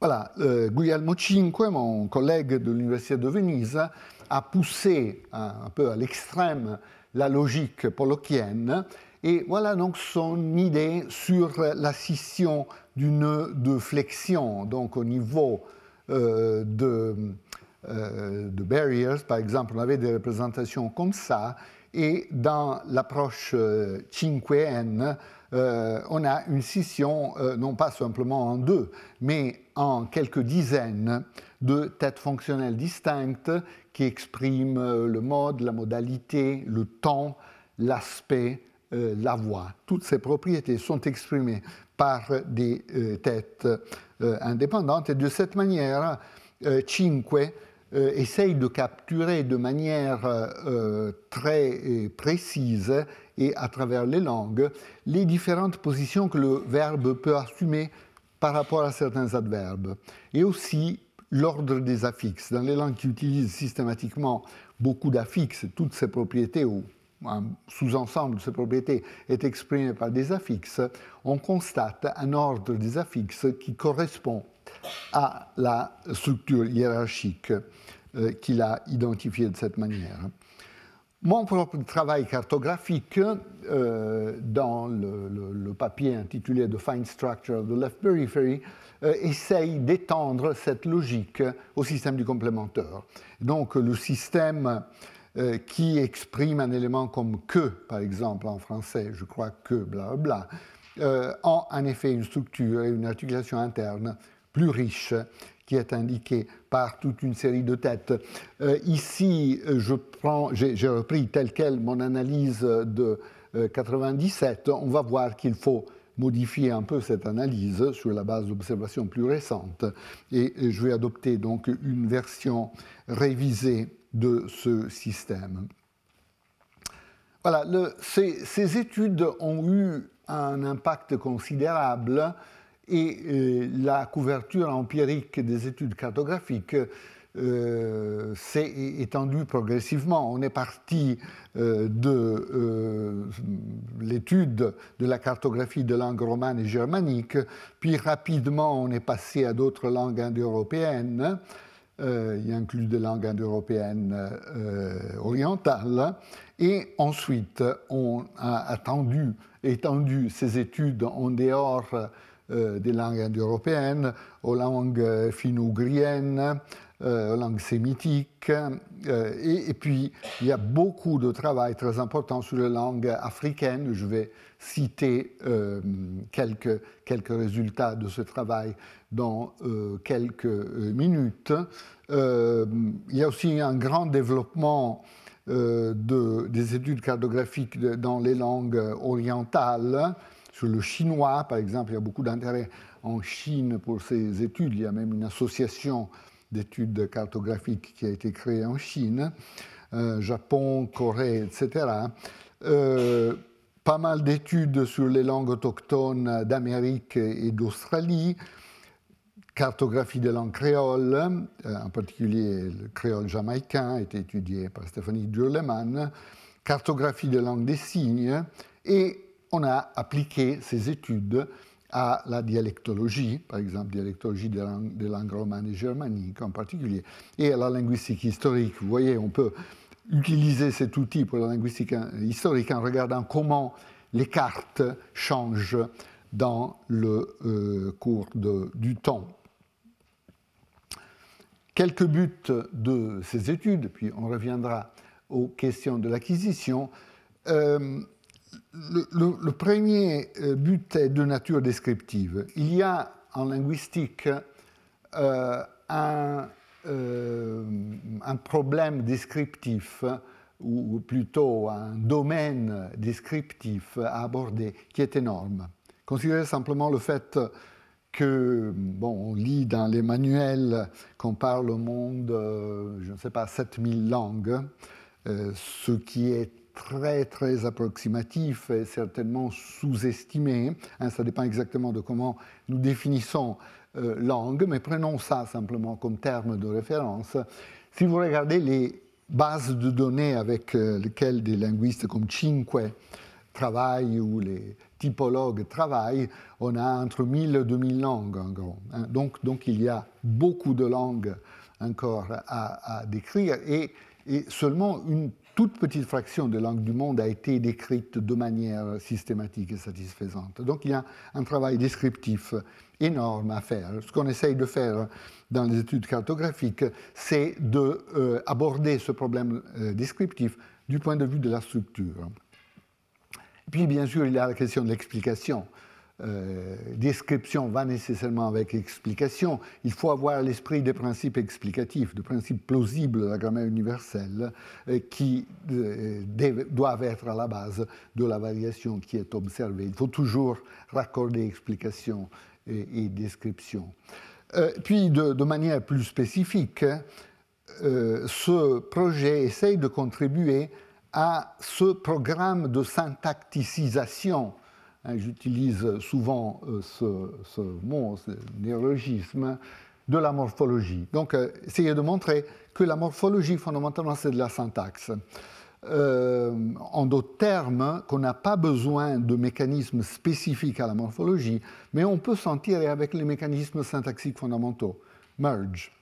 Voilà, euh, Guglielmo V, mon collègue de l'Université de Venise, a poussé un, peu à l'extrême la logique pollockienne, et voilà donc son idée sur la scission du nœud de flexion, donc au niveau euh, de, euh, de barriers, par exemple, on avait des représentations comme ça, et dans l'approche 5N, euh, on a une scission euh, non pas simplement en deux, mais en quelques dizaines de têtes fonctionnelles distinctes qui expriment euh, le mode, la modalité, le temps, l'aspect, la voix. Toutes ces propriétés sont exprimées par des têtes indépendantes et de cette manière, Cinque essaye de capturer de manière très précise et à travers les langues les différentes positions que le verbe peut assumer par rapport à certains adverbes, et aussi l'ordre des affixes. Dans les langues qui utilisent systématiquement beaucoup d'affixes, toutes ces propriétés, ou un sous-ensemble de ces propriétés, est exprimé par des affixes, on constate un ordre des affixes qui correspond à la structure hiérarchique euh, qu'il a identifiée de cette manière. Mon propre travail cartographique, euh, dans le, papier intitulé The Fine Structure of the Left Periphery, euh, essaye d'étendre cette logique au système du complémentaire. Donc le système qui exprime un élément comme que, par exemple en français, je crois que, bla bla, bla en effet une structure et une articulation interne plus riche qui est indiqué par toute une série de têtes. Euh, ici, je prends, j'ai repris tel quel mon analyse de 97. Euh, On va voir qu'il faut modifier un peu cette analyse sur la base d'observations plus récentes. Et, je vais adopter donc une version révisée de ce système. Voilà, ces, études ont eu un impact considérable et euh, la couverture empirique des études cartographiques euh, s'est étendue progressivement. On est parti euh, de l'étude de la cartographie de langues romanes et germaniques, puis rapidement on est passé à d'autres langues indo-européennes. il inclut des langues indo-européennes orientales. Et ensuite, on a attendu, étendu ces études en dehors des langues indo-européennes, aux langues finno-ougriennes, euh, aux langues sémitiques. Euh, et, puis, il y a beaucoup de travail très important sur les langues africaines. Je vais citer quelques, quelques résultats de ce travail dans quelques minutes. il y a aussi un grand développement de, des études cartographiques dans les langues orientales. Sur le chinois, par exemple, il y a beaucoup d'intérêt en Chine pour ces études. Il y a même une association d'études cartographiques qui a été créée en Chine, euh, Japon, Corée, etc. Euh, pas mal d'études sur les langues autochtones d'Amérique et d'Australie, cartographie des langues créoles, euh, en particulier le créole jamaïcain, a été étudié par Stéphanie Durleman, cartographie des langues des signes, et on a appliqué ces études à la dialectologie, par exemple dialectologie des langues, romanes et germaniques en particulier, et à la linguistique historique. Vous voyez, on peut utiliser cet outil pour la linguistique historique en regardant comment les cartes changent dans le euh, cours du temps. Quelques buts de ces études, puis on reviendra aux questions de l'acquisition. Euh, le, premier euh, but est de nature descriptive. Il y a en linguistique euh, un, euh, un, problème descriptif, ou plutôt un domaine descriptif à aborder qui est énorme. Considérez simplement le fait que, bon, on lit dans les manuels qu'on parle au monde, je ne sais pas, 7000 langues, ce qui est très très approximatif et certainement sous-estimé. Hein, ça dépend exactement de comment nous définissons euh, langue, mais prenons ça simplement comme terme de référence. Si vous regardez les bases de données avec euh, lesquelles des linguistes comme Cinque travaillent ou les typologues travaillent, on a entre 1000 et 2000 langues en gros. Hein. Donc, donc il y a beaucoup de langues encore à, décrire et seulement une toute petite fraction des langues du monde a été décrite de manière systématique et satisfaisante. Donc il y a un travail descriptif énorme à faire. Ce qu'on essaye de faire dans les études cartographiques, c'est d'aborder euh, ce problème euh, descriptif du point de vue de la structure. Puis bien sûr, il y a la question de l'explication. Euh, description va nécessairement avec explication. Il faut avoir l'esprit des principes explicatifs, des principes plausibles de la grammaire universelle, euh, qui euh, doivent être à la base de la variation qui est observée. Il faut toujours raccorder explication et, description. puis, de, de, manière plus spécifique, ce projet essaye de contribuer à ce programme de syntacticisation j'utilise souvent euh, ce, mot, ce néologisme, de la morphologie. Donc, euh, essayer de montrer que la morphologie, fondamentalement, c'est de la syntaxe. Euh, en d'autres termes, qu'on n'a pas besoin de mécanismes spécifiques à la morphologie, mais on peut s'en tirer avec les mécanismes syntaxiques fondamentaux. Merge,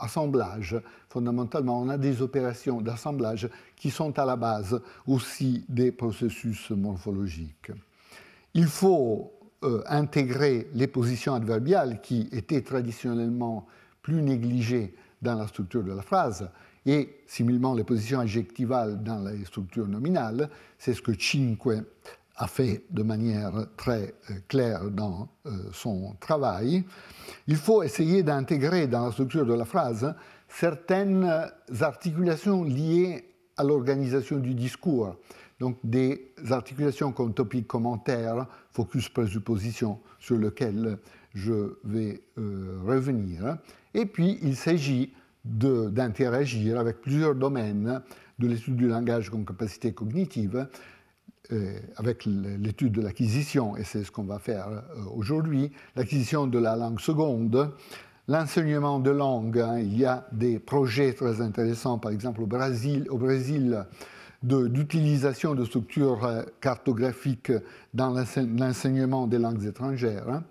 assemblage, fondamentalement, on a des opérations d'assemblage qui sont à la base aussi des processus morphologiques. Il faut euh, intégrer les positions adverbiales qui étaient traditionnellement plus négligées dans la structure de la phrase et similement les positions adjectivales dans les structures nominales. C'est ce que Cinque a fait de manière très euh, claire dans euh, son travail. Il faut essayer d'intégrer dans la structure de la phrase certaines articulations liées à l'organisation du discours donc des articulations comme topic commentaire, focus présupposition, sur lequel je vais euh, revenir. Et puis, il s'agit d'interagir avec plusieurs domaines de l'étude du langage comme capacité cognitive, avec l'étude de l'acquisition, et c'est ce qu'on va faire aujourd'hui, l'acquisition de la langue seconde, l'enseignement de langue. Hein, il y a des projets très intéressants, par exemple au Brésil d'utilisation de, structures euh, cartographiques dans l'enseignement des langues étrangères. Hein.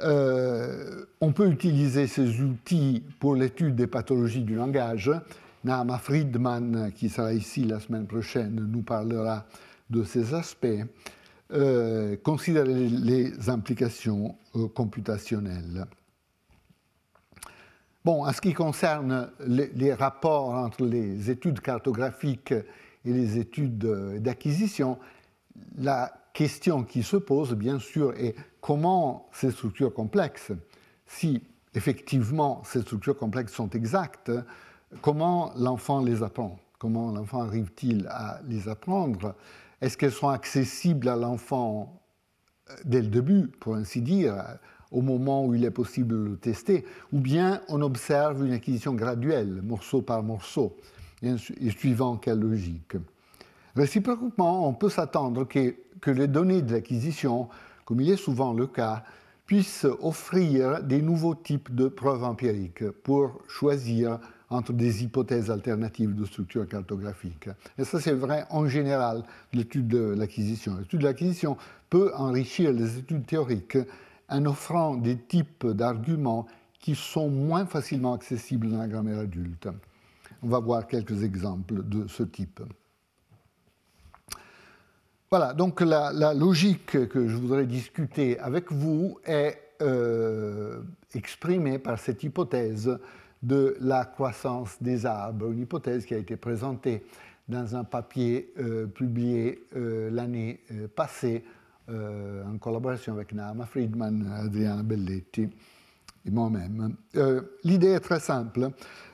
Euh, on peut utiliser ces outils pour l'étude des pathologies du langage. Nama Friedman, qui sera ici la semaine prochaine, nous parlera de ces aspects. Euh, considérer les implications computationnelles. Bon, en ce qui concerne les, rapports entre les études cartographiques et les études d'acquisition, la question qui se pose, bien sûr, est comment ces structures complexes, si effectivement ces structures complexes sont exactes, comment l'enfant les apprend? Comment l'enfant arrive-t-il à les apprendre? Est-ce qu'elles sont accessibles à l'enfant dès le début, pour ainsi dire au moment où il est possible de le tester, ou bien on observe une acquisition graduelle, morceau par morceau, et suivant quelle logique. Réciproquement, on peut s'attendre que, que les données de l'acquisition, comme il est souvent le cas, puissent offrir des nouveaux types de preuves empiriques pour choisir entre des hypothèses alternatives de structure cartographique. Et ça, c'est vrai en général de l'étude de l'acquisition. L'étude de l'acquisition peut enrichir les études théoriques en offrant des types d'arguments qui sont moins facilement accessibles dans la grammaire adulte. On va voir quelques exemples de ce type. Voilà, donc la, logique que je voudrais discuter avec vous est euh, exprimée par cette hypothèse de la croissance des arbres, une hypothèse qui a été présentée dans un papier euh, publié euh, l'année passée en collaboration avec Nama Friedman, Adriana Belletti moi-même. Euh, l'idée est très simple.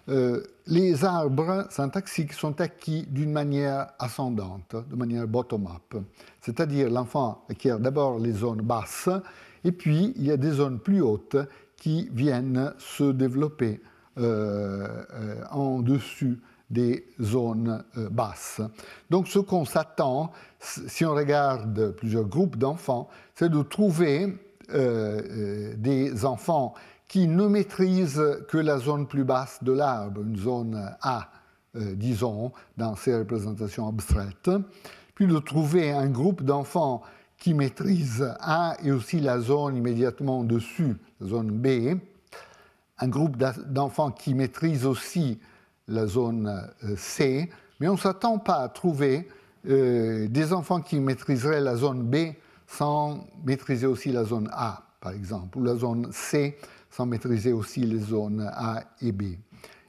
Euh, les arbres syntaxiques sont acquis d'une manière ascendante, de manière bottom-up. C'est-à-dire l'enfant acquiert d'abord les zones basses et puis il y a des zones plus hautes qui viennent se développer en dessus des zones euh, basses. Donc ce qu'on s'attend, si on regarde plusieurs groupes d'enfants, c'est de trouver euh, euh, des enfants qui ne maîtrisent que la zone plus basse de l'arbre, une zone A, disons, dans ces représentations abstraites, puis de trouver un groupe d'enfants qui maîtrisent A et aussi la zone immédiatement dessus, la zone B, un groupe d'enfants qui maîtrisent aussi la zone euh, C, mais on ne s'attend pas à trouver euh, des enfants qui maîtriseraient la zone B sans maîtriser aussi la zone A, par exemple, ou la zone C sans maîtriser aussi les zones A et B.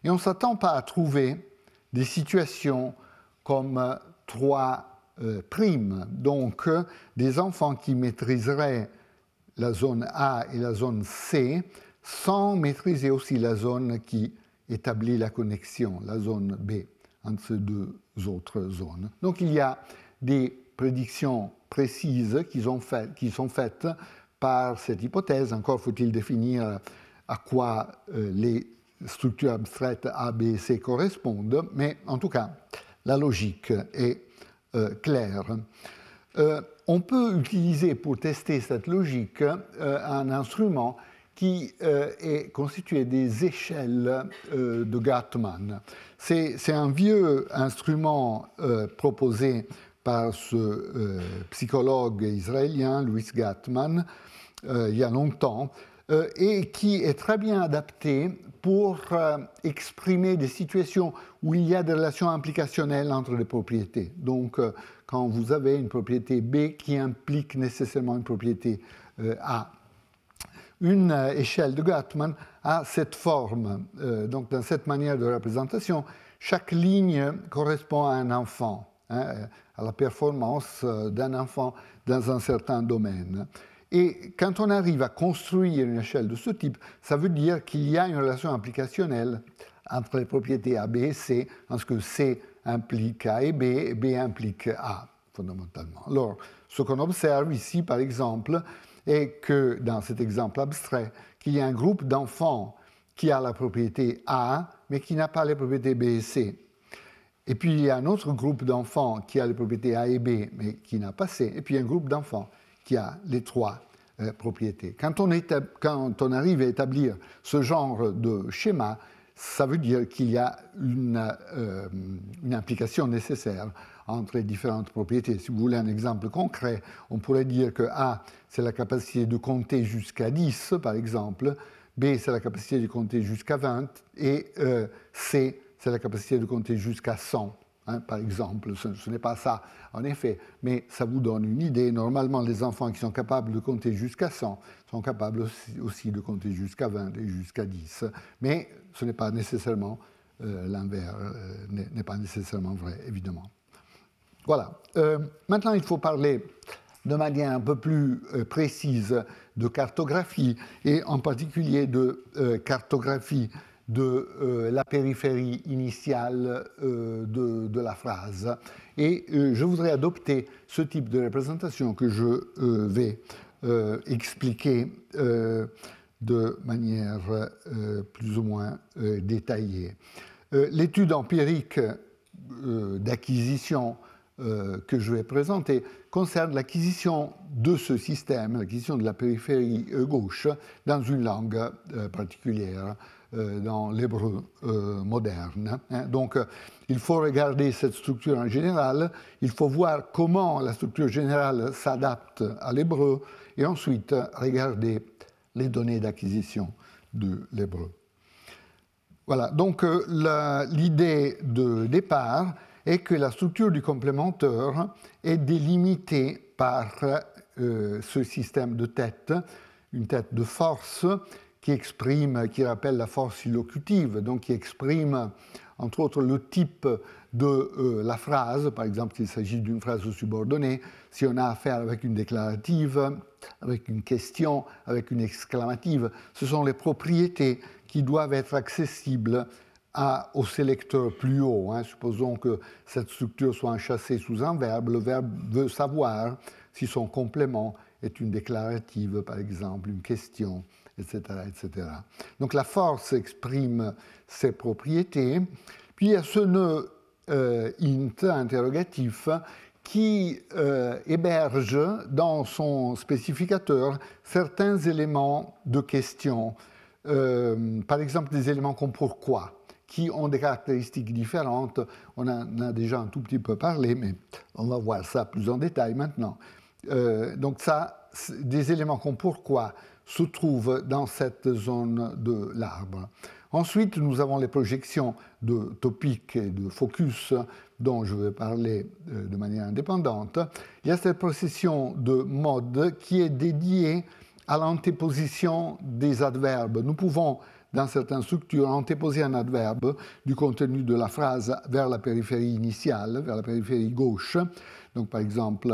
Et on ne s'attend pas à trouver des situations comme 3 euh, primes, donc des enfants qui maîtriseraient la zone A et la zone C sans maîtriser aussi la zone qui établit la connexion, la zone B, entre ces deux autres zones. Donc il y a des prédictions précises qui sont faites par cette hypothèse. Encore faut-il définir à quoi euh, les structures abstraites A, B C correspondent, mais en tout cas, la logique est euh, claire. Euh, on peut utiliser pour tester cette logique un instrument qui euh, est constitué des échelles euh, de Gartman. C'est un vieux instrument euh, proposé par ce psychologue israélien, Louis Gartman, il y a longtemps, et qui est très bien adapté pour exprimer des situations où il y a des relations implicationnelles entre les propriétés. Donc, quand vous avez une propriété B qui implique nécessairement une propriété A une euh, échelle de Gartman a cette forme. Euh, donc, dans cette manière de représentation, chaque ligne correspond à un enfant, hein, à la performance euh, d'un enfant dans un certain domaine. Et quand on arrive à construire une échelle de ce type, ça veut dire qu'il y a une relation implicationnelle entre les propriétés A, B et C, en ce que C implique A et B, et B implique A, fondamentalement. Alors, ce qu'on observe ici, par exemple, et que dans cet exemple abstrait, qu'il y a un groupe d'enfants qui a la propriété A, mais qui n'a pas les propriétés B et C. Et puis il y a un autre groupe d'enfants qui a les propriétés A et B, mais qui n'a pas C. Et puis un groupe d'enfants qui a les trois euh, propriétés. Quand on, arrive à établir ce genre de schéma, ça veut dire qu'il y a une, euh, une, implication nécessaire entre les différentes propriétés. Si vous voulez un exemple concret, on pourrait dire que A, c'est la capacité de compter jusqu'à 10, par exemple, B, c'est la capacité de compter jusqu'à 20, et euh, C, c'est la capacité de compter jusqu'à 100. Hein, par exemple, ce, n'est pas ça en effet, mais ça vous donne une idée. Normalement, les enfants qui sont capables de compter jusqu'à 100 sont capables aussi, de compter jusqu'à 20 et jusqu'à 10. Mais ce n'est pas nécessairement euh, l'inverse, euh, n'est pas nécessairement vrai, évidemment. Voilà. Euh, maintenant, il faut parler de manière un peu plus précise de cartographie, et en particulier de cartographie de euh, la périphérie initiale euh, de, la phrase. Et euh, je voudrais adopter ce type de représentation que je vais expliquer de manière plus ou moins détaillée. L'étude empirique d'acquisition que je vais présenter concerne l'acquisition de ce système, l'acquisition de la périphérie gauche dans une langue particulière. Euh, dans l'hébreu euh, moderne. Hein. Donc, euh, il faut regarder cette structure en général, il faut voir comment la structure générale s'adapte à l'hébreu, et ensuite regarder les données d'acquisition de l'hébreu. Voilà, donc l'idée de départ est que la structure du complémentaire est délimitée par ce système de tête, une tête de force qui exprime, qui rappelle la force illocutive, donc qui exprime entre autres le type de euh, la phrase, par exemple s'il s'agit d'une phrase subordonnée, si on a affaire avec une déclarative, avec une question, avec une exclamative, ce sont les propriétés qui doivent être accessibles au sélecteur plus haut. Hein. Supposons que cette structure soit enchâssée sous un verbe, le verbe veut savoir si son complément est une déclarative, par exemple, une question, etc., etc. Donc la force exprime ses propriétés. Puis il y a ce nœud euh, int interrogatif qui euh, héberge dans son spécificateur certains éléments de question, euh, par exemple des éléments comme pourquoi, qui ont des caractéristiques différentes. On en a déjà un tout petit peu parlé, mais on va voir ça plus en détail maintenant. donc ça, des éléments comme pourquoi, se trouve dans cette zone de l'arbre. Ensuite, nous avons les projections de topic et de focus dont je vais parler euh, de manière indépendante. Il y a cette procession de mode qui est dédiée à l'antéposition des adverbes. Nous pouvons, dans certaines structures, antéposer un adverbe du contenu de la phrase vers la périphérie initiale, vers la périphérie gauche. Donc, par exemple,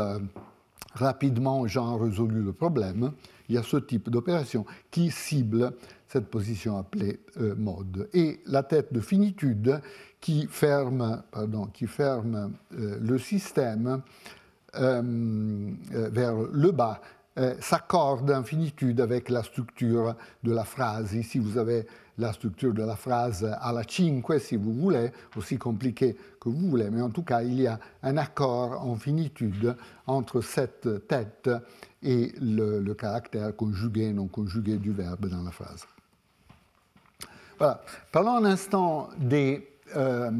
rapidement, Jean a résolu le problème il y a ce type d'opération qui cible cette position appelée euh, mode. Et la tête de finitude qui ferme, pardon, qui ferme euh, le système euh, vers le bas s'accorde en finitude avec la structure de la phrase. Ici, vous avez la structure de la phrase à la cinque, si vous voulez, aussi compliquée que vous voulez, mais en tout cas, il y a un accord en finitude entre cette tête et le, caractère conjugué non conjugué du verbe dans la phrase. Voilà. Parlons un instant des euh,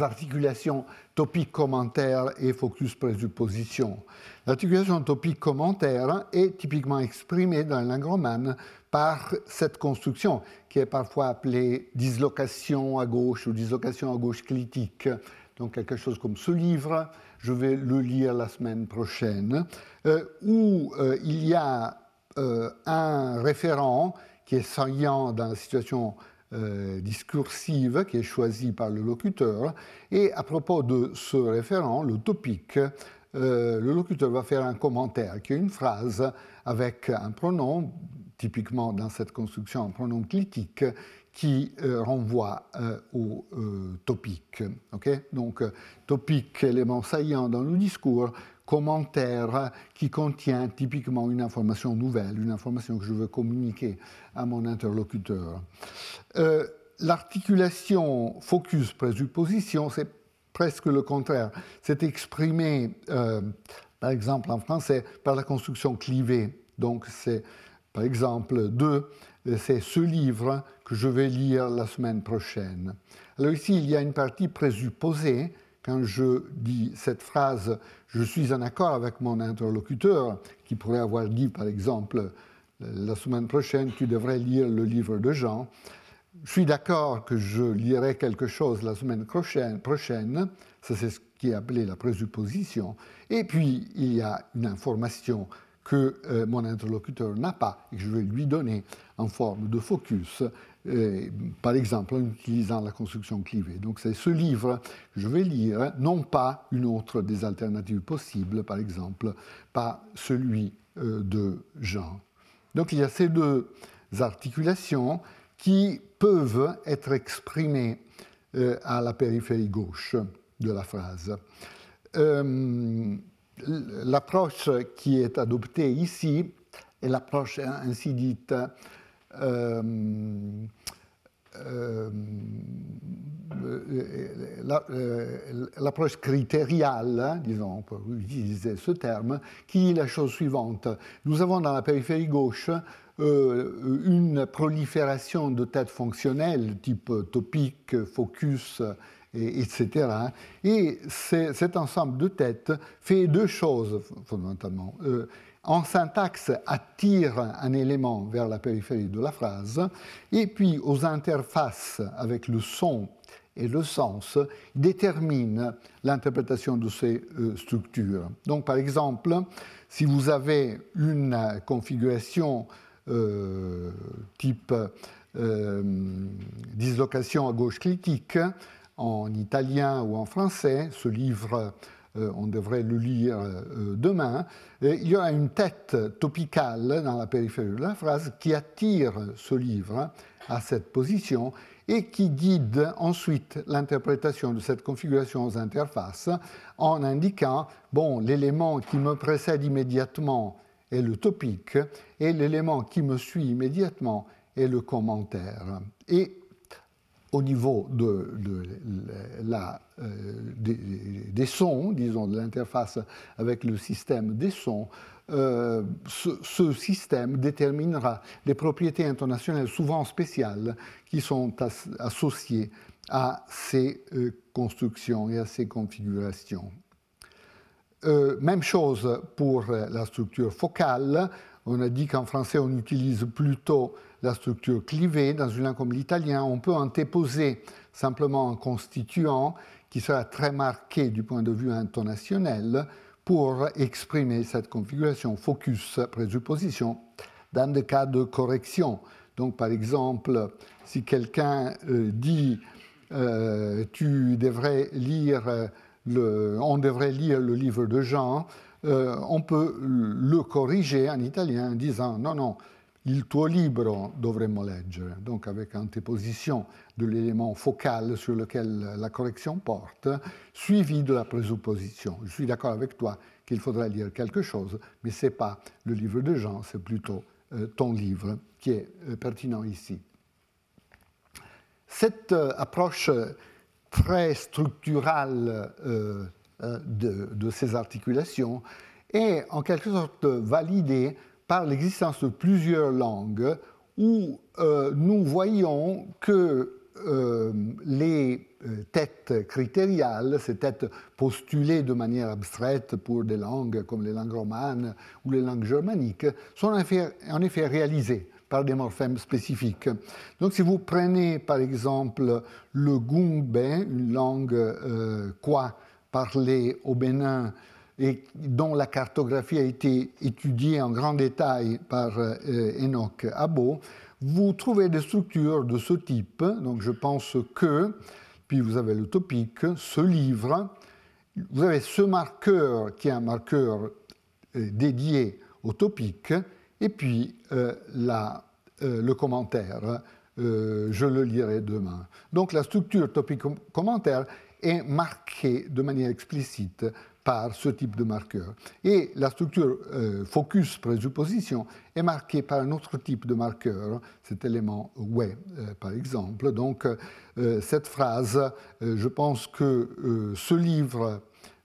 articulations topique commentaire et focus présupposition. L'articulation topique commentaire est typiquement exprimée dans la langue romane par cette construction qui est parfois appelée dislocation à gauche ou dislocation à gauche critique. Donc quelque chose comme ce livre, je vais le lire la semaine prochaine, euh, où euh, il y a euh, un référent qui est saillant dans la situation discursive qui est choisi par le locuteur, et à propos de ce référent, le topique, le locuteur va faire un commentaire qui est une phrase avec un pronom typiquement dans cette construction un pronom critique qui euh, renvoie euh, au euh, topic. Donc, topic, élément saillant dans le discours, commentaire qui contient typiquement une information nouvelle, une information que je veux communiquer à mon interlocuteur. l'articulation focus-présupposition, c'est presque le contraire. C'est exprimé, euh, par exemple en français, par la construction clivée. Donc c'est, par exemple, deux, c'est ce livre que je vais lire la semaine prochaine. Alors ici, il y a une partie présupposée. Quand je dis cette phrase, je suis en accord avec mon interlocuteur, qui pourrait avoir dit, par exemple, la semaine prochaine, tu devrais lire le livre de Jean. Je suis d'accord que je lirai quelque chose la semaine prochaine, ça c'est ce qui est appelé la présupposition, et puis il y a une information que euh, mon interlocuteur n'a pas et que je vais lui donner en forme de focus, par exemple en utilisant la construction clivée. Donc c'est ce livre que je vais lire, non pas une autre des alternatives possibles, par exemple, pas celui euh, de Jean. Donc il y a ces deux articulations qui peuvent être exprimés euh, à la périphérie gauche de la phrase. Euh, l'approche qui est adoptée ici est l'approche ainsi dite euh, l'approche critériale, disons, on peut utiliser ce terme, qui est la chose suivante. Nous avons dans la périphérie gauche euh, une prolifération de têtes fonctionnelles type topique, focus, et, etc. Et cet ensemble de têtes fait deux choses fondamentalement. Euh, en syntaxe, attire un élément vers la périphérie de la phrase, et puis aux interfaces avec le son et le sens détermine l'interprétation de ces euh, structures. Donc par exemple, si vous avez une configuration euh, type euh, dislocation à gauche critique en italien ou en français. Ce livre, euh, on devrait le lire demain. il y aura une tête topicale dans la périphérie de la phrase qui attire ce livre à cette position et qui guide ensuite l'interprétation de cette configuration aux interfaces en indiquant, bon, l'élément qui me précède immédiatement est le topique, et l'élément qui me suit immédiatement est le commentaire. Au niveau de, la, euh, des, sons, disons, de l'interface avec le système des sons, euh, ce, système déterminera les propriétés intonationnelles souvent spéciales qui sont associées à ces euh, constructions et à ces configurations. Même chose pour la structure focale. On a dit qu'en français, on utilise plutôt la structure clivée. Dans une langue comme l'italien, on peut antéposer simplement un constituant qui sera très marqué du point de vue intonationnel pour exprimer cette configuration focus présupposition dans des cas de correction. Donc, par exemple, si quelqu'un euh, dit euh, tu devrais lire on devrait lire le livre de Jean, euh, on peut le corriger en italien en disant non, non, il tuo libro dovremmo leggere, donc avec antéposition de l'élément focal sur lequel la correction porte, suivi de la présupposition. Je suis d'accord avec toi qu'il faudrait lire quelque chose, mais ce n'est pas le livre de Jean, c'est plutôt euh, ton livre qui est euh, pertinent ici. Cette approche très structurale euh, euh, de, ces articulations est en quelque sorte validée par l'existence de plusieurs langues où euh, nous voyons que les têtes critériales, ces têtes postulées de manière abstraite pour des langues comme les langues romanes ou les langues germaniques, sont en effet, en effet réalisées par des morphèmes spécifiques. Donc si vous prenez par exemple le gungbe, une langue euh, quoi? Parlée au Bénin et dont la cartographie a été étudiée en grand détail par euh, Enoch Abo, vous trouvez des structures de ce type. Donc je pense que, puis vous avez le topique, ce livre, vous avez ce marqueur qui est un marqueur euh, dédié au topique, et puis euh, la, le commentaire. Je le lirai demain. Donc la structure topique-commentaire est marquée de manière explicite par ce type de marqueur. Et la structure focus présupposition est marquée par un autre type de marqueur, cet élément ouais, par exemple. Donc, cette phrase, je pense que ce livre,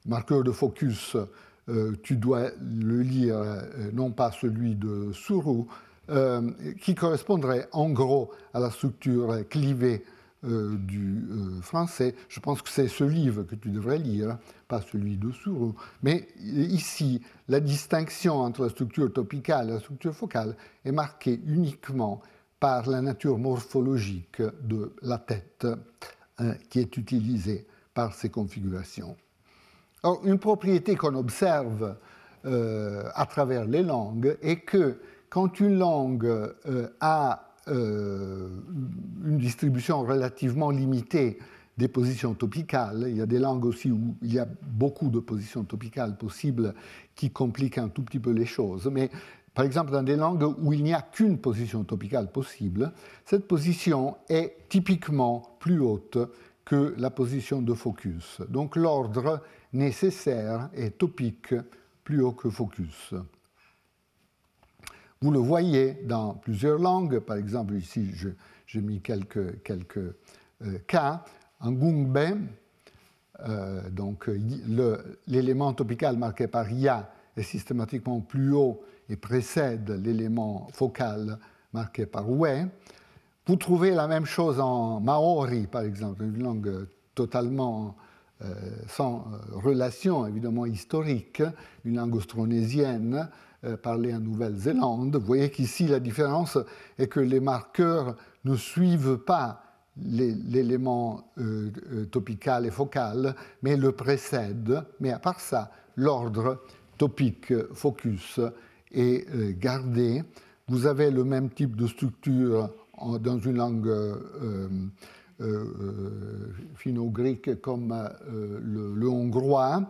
marqueur de focus, tu dois le lire, non pas celui de Sourou, euh, qui correspondrait en gros à la structure clivée euh, du euh, français. Je pense que c'est ce livre que tu devrais lire, pas celui de Sourou. Mais ici, la distinction entre la structure topicale et la structure focale est marquée uniquement par la nature morphologique de la tête qui est utilisée par ces configurations. Alors, une propriété qu'on observe à travers les langues est que quand une langue euh, a euh, une distribution relativement limitée des positions topicales, il y a des langues aussi où il y a beaucoup de positions topicales possibles qui compliquent un tout petit peu les choses, mais par exemple dans des langues où il n'y a qu'une position topicale possible, cette position est typiquement plus haute que la position de focus. Donc l'ordre nécessaire est topique plus haut que focus. Vous le voyez dans plusieurs langues, par exemple ici j'ai mis quelques, quelques euh, cas. En Gungbe, euh, donc l'élément topical marqué par ya est systématiquement plus haut et précède l'élément focal marqué par we. Vous trouvez la même chose en maori, par exemple, une langue totalement euh, sans relation évidemment historique, une langue austronésienne, euh, parler en Nouvelle-Zélande. Vous voyez qu'ici, la différence est que les marqueurs ne suivent pas l'élément euh, euh, topical et focal, mais le précèdent. Mais à part ça, l'ordre topique focus est gardé. Vous avez le même type de structure dans une langue finno-grecque comme le, hongrois.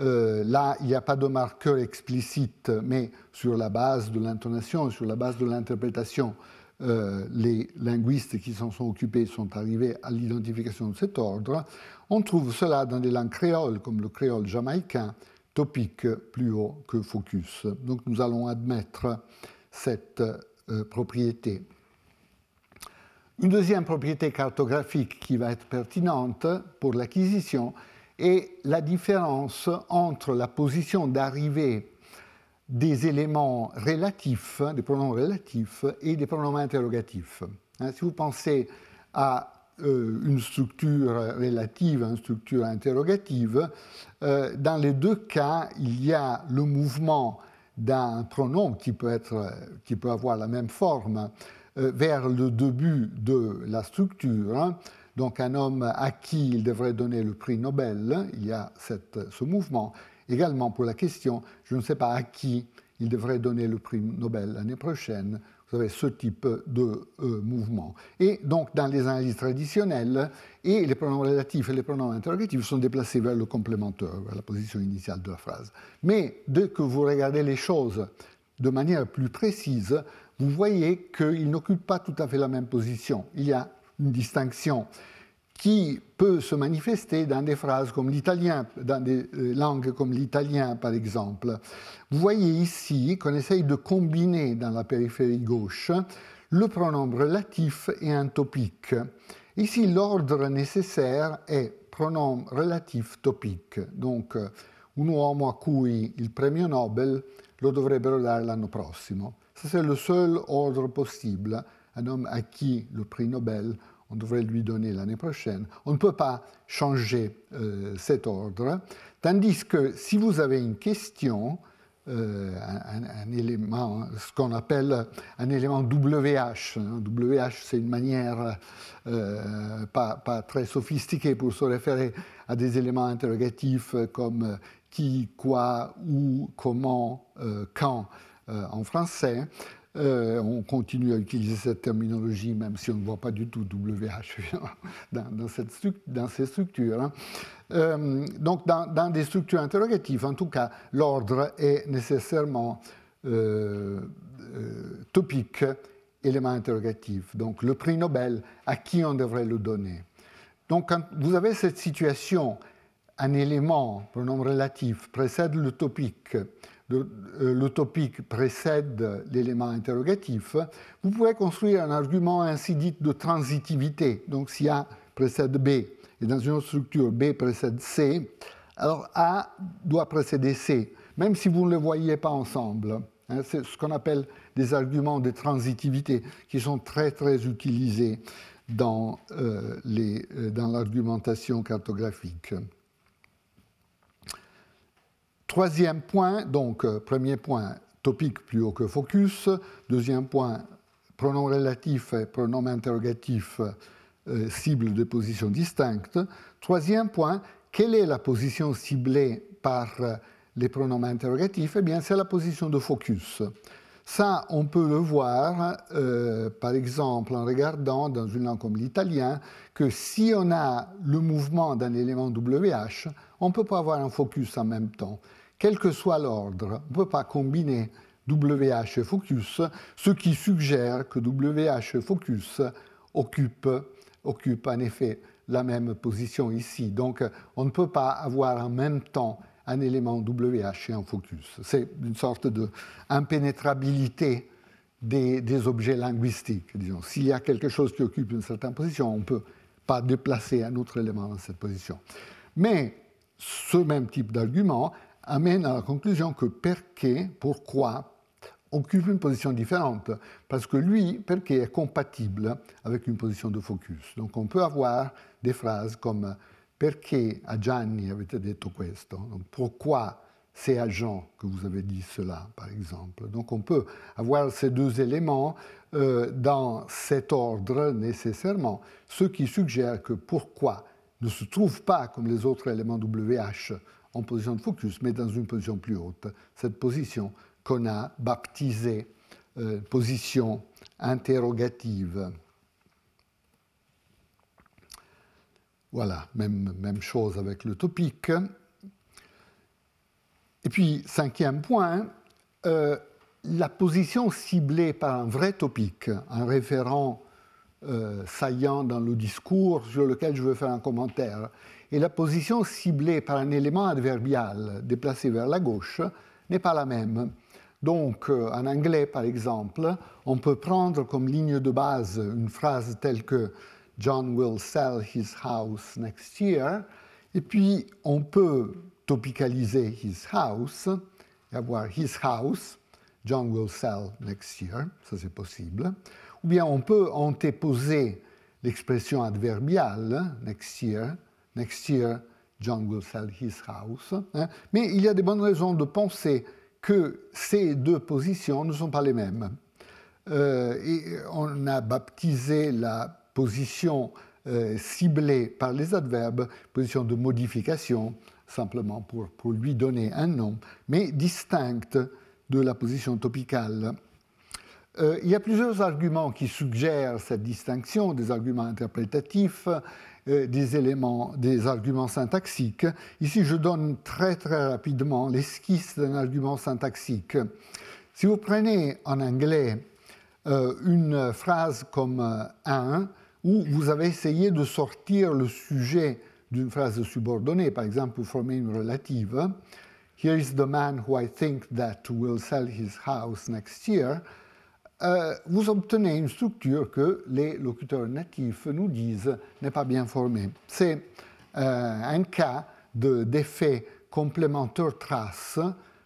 Euh, là, il n'y a pas de marqueur explicite, mais sur la base de l'intonation, sur la base de l'interprétation, euh, les linguistes qui s'en sont occupés sont arrivés à l'identification de cet ordre. On trouve cela dans des langues créoles, comme le créole jamaïcain, topique plus haut que focus. Donc nous allons admettre cette euh, propriété. Une deuxième propriété cartographique qui va être pertinente pour l'acquisition, et la différence entre la position d'arrivée des éléments relatifs, des pronoms relatifs, et des pronoms interrogatifs. Hein, si vous pensez à euh, une structure relative, une structure interrogative, euh, dans les deux cas, il y a le mouvement d'un pronom qui peut, être, qui peut avoir la même forme euh, vers le début de la structure. Donc un homme à qui il devrait donner le prix Nobel, il y a ce mouvement. Également pour la question, je ne sais pas à qui il devrait donner le prix Nobel l'année prochaine. Vous avez ce type de euh, mouvement. Et donc, dans les analyses traditionnelles, et les pronoms relatifs et les pronoms interrogatifs sont déplacés vers le complémentaire, vers la position initiale de la phrase. Mais dès que vous regardez les choses de manière plus précise, vous voyez qu'ils n'occupent pas tout à fait la même position. Il y a une distinction qui peut se manifester dans des phrases comme l'italien, dans des euh, langues comme l'italien par exemple. Vous voyez ici qu'on essaye de combiner dans la périphérie gauche le pronom relatif et un topique. Ici, l'ordre nécessaire est pronom relatif topique. Donc, un uomo a cui il premio Nobel lo dovrebbero dare l'anno prossimo. C'est le seul ordre possible un homme à qui le prix Nobel, on devrait lui donner l'année prochaine. On ne peut pas changer euh, cet ordre. Tandis que si vous avez une question, euh, un, élément, ce qu'on appelle un élément WH. WH, hein. c'est une manière euh, pas, très sophistiquée pour se référer à des éléments interrogatifs comme qui, quoi, où, comment, quand en français. Euh, on continue à utiliser cette terminologie, même si on ne voit pas du tout WH dans, ces structures. Hein. Euh, donc, dans, des structures interrogatives, en tout cas, l'ordre est nécessairement euh, topique, élément interrogatif. Donc, le prix Nobel, à qui on devrait le donner? Donc, quand vous avez cette situation un élément, pronom relatif, précède le topique, le topique précède l'élément interrogatif, vous pouvez construire un argument ainsi dit de transitivité. Donc si A précède B et dans une autre structure B précède C, alors A doit précéder C, même si vous ne le voyez pas ensemble. Hein, c'est ce qu'on appelle des arguments de transitivité qui sont très très utilisés dans, euh, euh, l'argumentation cartographique. Troisième point, donc euh, premier point, topique plus haut que focus. Deuxième point, pronom relatif et pronom interrogatif, cible de position distincte. Troisième point, quelle est la position ciblée par les pronoms interrogatifs? Eh bien, c'est la position de focus. Ça, on peut le voir, euh, par exemple, en regardant dans une langue comme l'italien, que si on a le mouvement d'un élément WH, on ne peut pas avoir un focus en même temps. Quel que soit l'ordre, on ne peut pas combiner WH et focus, ce qui suggère que WH et focus occupent, occupent en effet la même position ici. Donc, on ne peut pas avoir en même temps un élément WH et un focus. C'est une sorte d'impénétrabilité des, des, objets linguistiques. S'il y a quelque chose qui occupe une certaine position, on ne peut pas déplacer un autre élément dans cette position. Mais ce même type d'argument amène à la conclusion que Perquet, pourquoi, occupe une position différente, parce que lui, Perquet est compatible avec une position de focus. Donc on peut avoir des phrases comme Pourquoi c'est à Jean que vous avez dit cela, par exemple Donc on peut avoir ces deux éléments euh, dans cet ordre nécessairement, ce qui suggère que pourquoi ne se trouve pas comme les autres éléments WH en position de focus, mais dans une position plus haute. Cette position qu'on a baptisée euh, position interrogative. Voilà, même, même chose avec le topique. Et puis, cinquième point, euh, la position ciblée par un vrai topique, un référent euh, saillant dans le discours sur lequel je veux faire un commentaire, et la position ciblée par un élément adverbial déplacé vers la gauche n'est pas la même. Donc, euh, en anglais, par exemple, on peut prendre comme ligne de base une phrase telle que John will sell his house next year. Et puis, on peut topicaliser his house et avoir his house, John will sell next year, ça c'est possible. Ou bien on peut antéposer l'expression adverbiale, next year, next year, John will sell his house. Hein. Mais il y a des bonnes raisons de penser que ces deux positions ne sont pas les mêmes. Euh, et on a baptisé la position euh, ciblée par les adverbes, position de modification, simplement pour, pour, lui donner un nom, mais distincte de la position topicale. Euh, il y a plusieurs arguments qui suggèrent cette distinction, des arguments interprétatifs, euh, des éléments, des arguments syntaxiques. Ici, je donne très très rapidement l'esquisse d'un argument syntaxique. Si vous prenez en anglais une phrase comme un, où vous avez essayé de sortir le sujet d'une phrase subordonnée, par exemple pour former une relative. Here is the man who I think that will sell his house next year. Euh, vous obtenez une structure que les locuteurs natifs nous disent n'est pas bien formée. C'est euh, un cas d'effet complémentaire trace,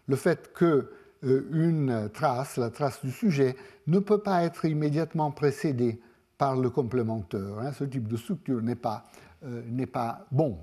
le fait que euh, une trace, la trace du sujet, ne peut pas être immédiatement précédée par le complémentaire. Hein. Ce type de structure n'est pas, euh, pas bon.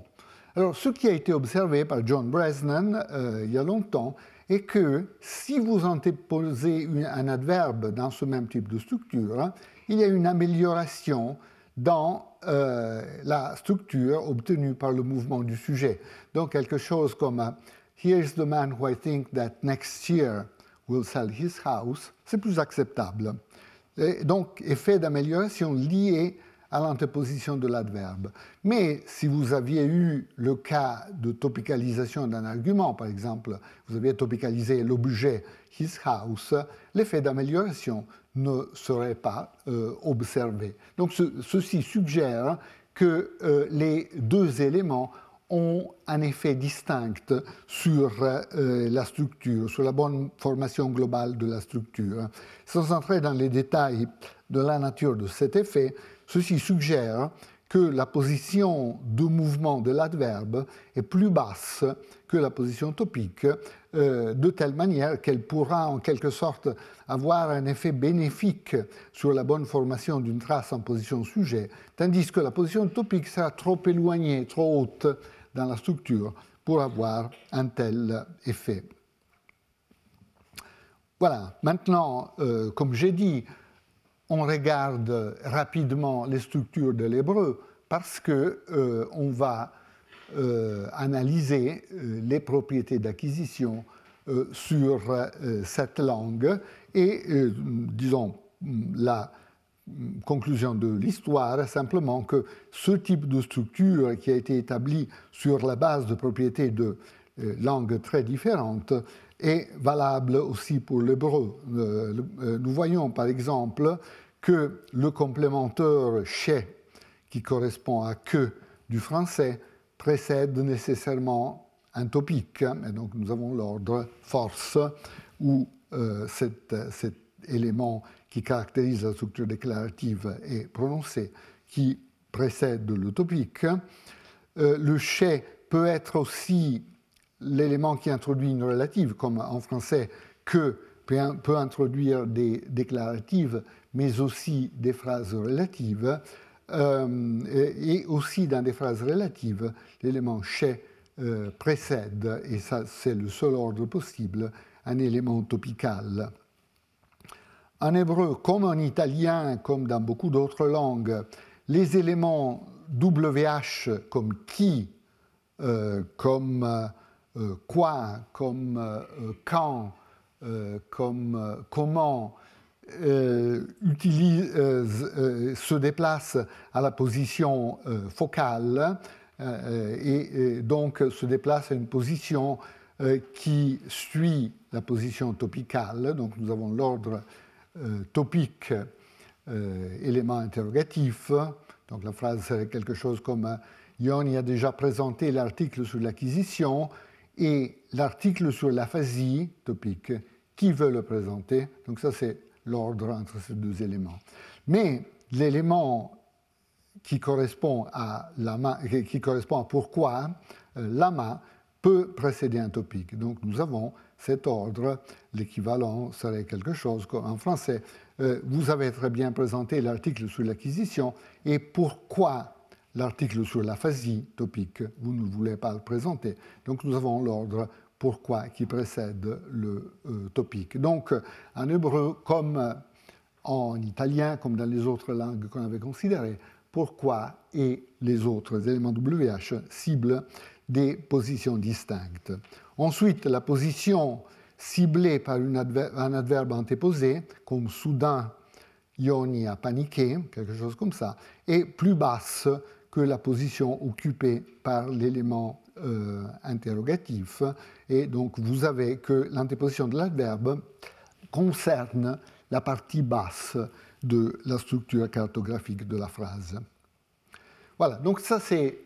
Alors, ce qui a été observé par John Bresnan euh, il y a longtemps est que si vous antéposez un adverbe dans ce même type de structure, hein, il y a une amélioration dans euh, la structure obtenue par le mouvement du sujet. Donc quelque chose comme Here's the man who I think that next year will sell his house, c'est plus acceptable donc effet d'amélioration lié à l'antéposition de l'adverbe. Mais si vous aviez eu le cas de topicalisation d'un argument, par exemple, vous aviez topicalisé l'objet his house, l'effet d'amélioration ne serait pas euh, observé. Donc ceci suggère que euh, les deux éléments ont un effet distinct sur euh, la structure, sur la bonne formation globale de la structure. Sans entrer dans les détails de la nature de cet effet, ceci suggère que la position de mouvement de l'adverbe est plus basse que la position topique, euh, de telle manière qu'elle pourra en quelque sorte avoir un effet bénéfique sur la bonne formation d'une trace en position sujet, tandis que la position topique sera trop éloignée, trop haute dans la structure pour avoir un tel effet. Voilà, maintenant, euh, comme j'ai dit, on regarde rapidement les structures de l'hébreu parce qu'on euh, va euh, analyser euh, les propriétés d'acquisition sur cette langue et, disons, la conclusion de l'histoire simplement que ce type de structure qui a été établi sur la base de propriétés de langues très différentes est valable aussi pour l'hébreu. Euh, euh, nous voyons par exemple que le complémentaire chez, qui correspond à que du français, précède nécessairement un topique. Et donc nous avons l'ordre force, où euh, cet, élément qui caractérise la structure déclarative est prononcé, qui précède le topique. le chez peut être aussi l'élément qui introduit une relative, comme en français, que peut introduire des déclaratives, mais aussi des phrases relatives. Euh, et aussi dans des phrases relatives, l'élément chez euh, précède, et ça c'est le seul ordre possible, un élément topical. En hébreu, comme en italien, comme dans beaucoup d'autres langues, les éléments WH comme qui, euh, comme euh, quoi, comme euh, quand, comme comment, se déplace à la position focale et, donc se déplace à une position qui suit la position topicale. Donc nous avons l'ordre topique, élément interrogatif. Donc la phrase serait quelque chose comme Yoni a déjà présenté l'article sur l'acquisition et l'article sur l'aphasie topique, qui veut le présenter? Donc ça, c'est l'ordre entre ces deux éléments. Mais l'élément qui correspond à qui correspond à pourquoi euh, lama peut précéder un topique. Donc nous avons cet ordre, l'équivalent serait quelque chose en français. Euh, vous avez très bien présenté l'article sur l'acquisition et pourquoi l'article sur l'aphasie topique, vous ne voulez pas le présenter. Donc nous avons l'ordre pourquoi qui précède le euh, topique. Donc en hébreu, comme en italien, comme dans les autres langues qu'on avait considérées, pourquoi et les autres éléments WH ciblent des positions distinctes. Ensuite, la position ciblée par un adverbe antéposé, comme soudain, Ioni a paniqué, quelque chose comme ça, est plus basse que la position occupée par l'élément euh, interrogatif. Et donc vous avez que l'antéposition de l'adverbe concerne la partie basse de la structure cartographique de la phrase. Voilà, donc ça c'est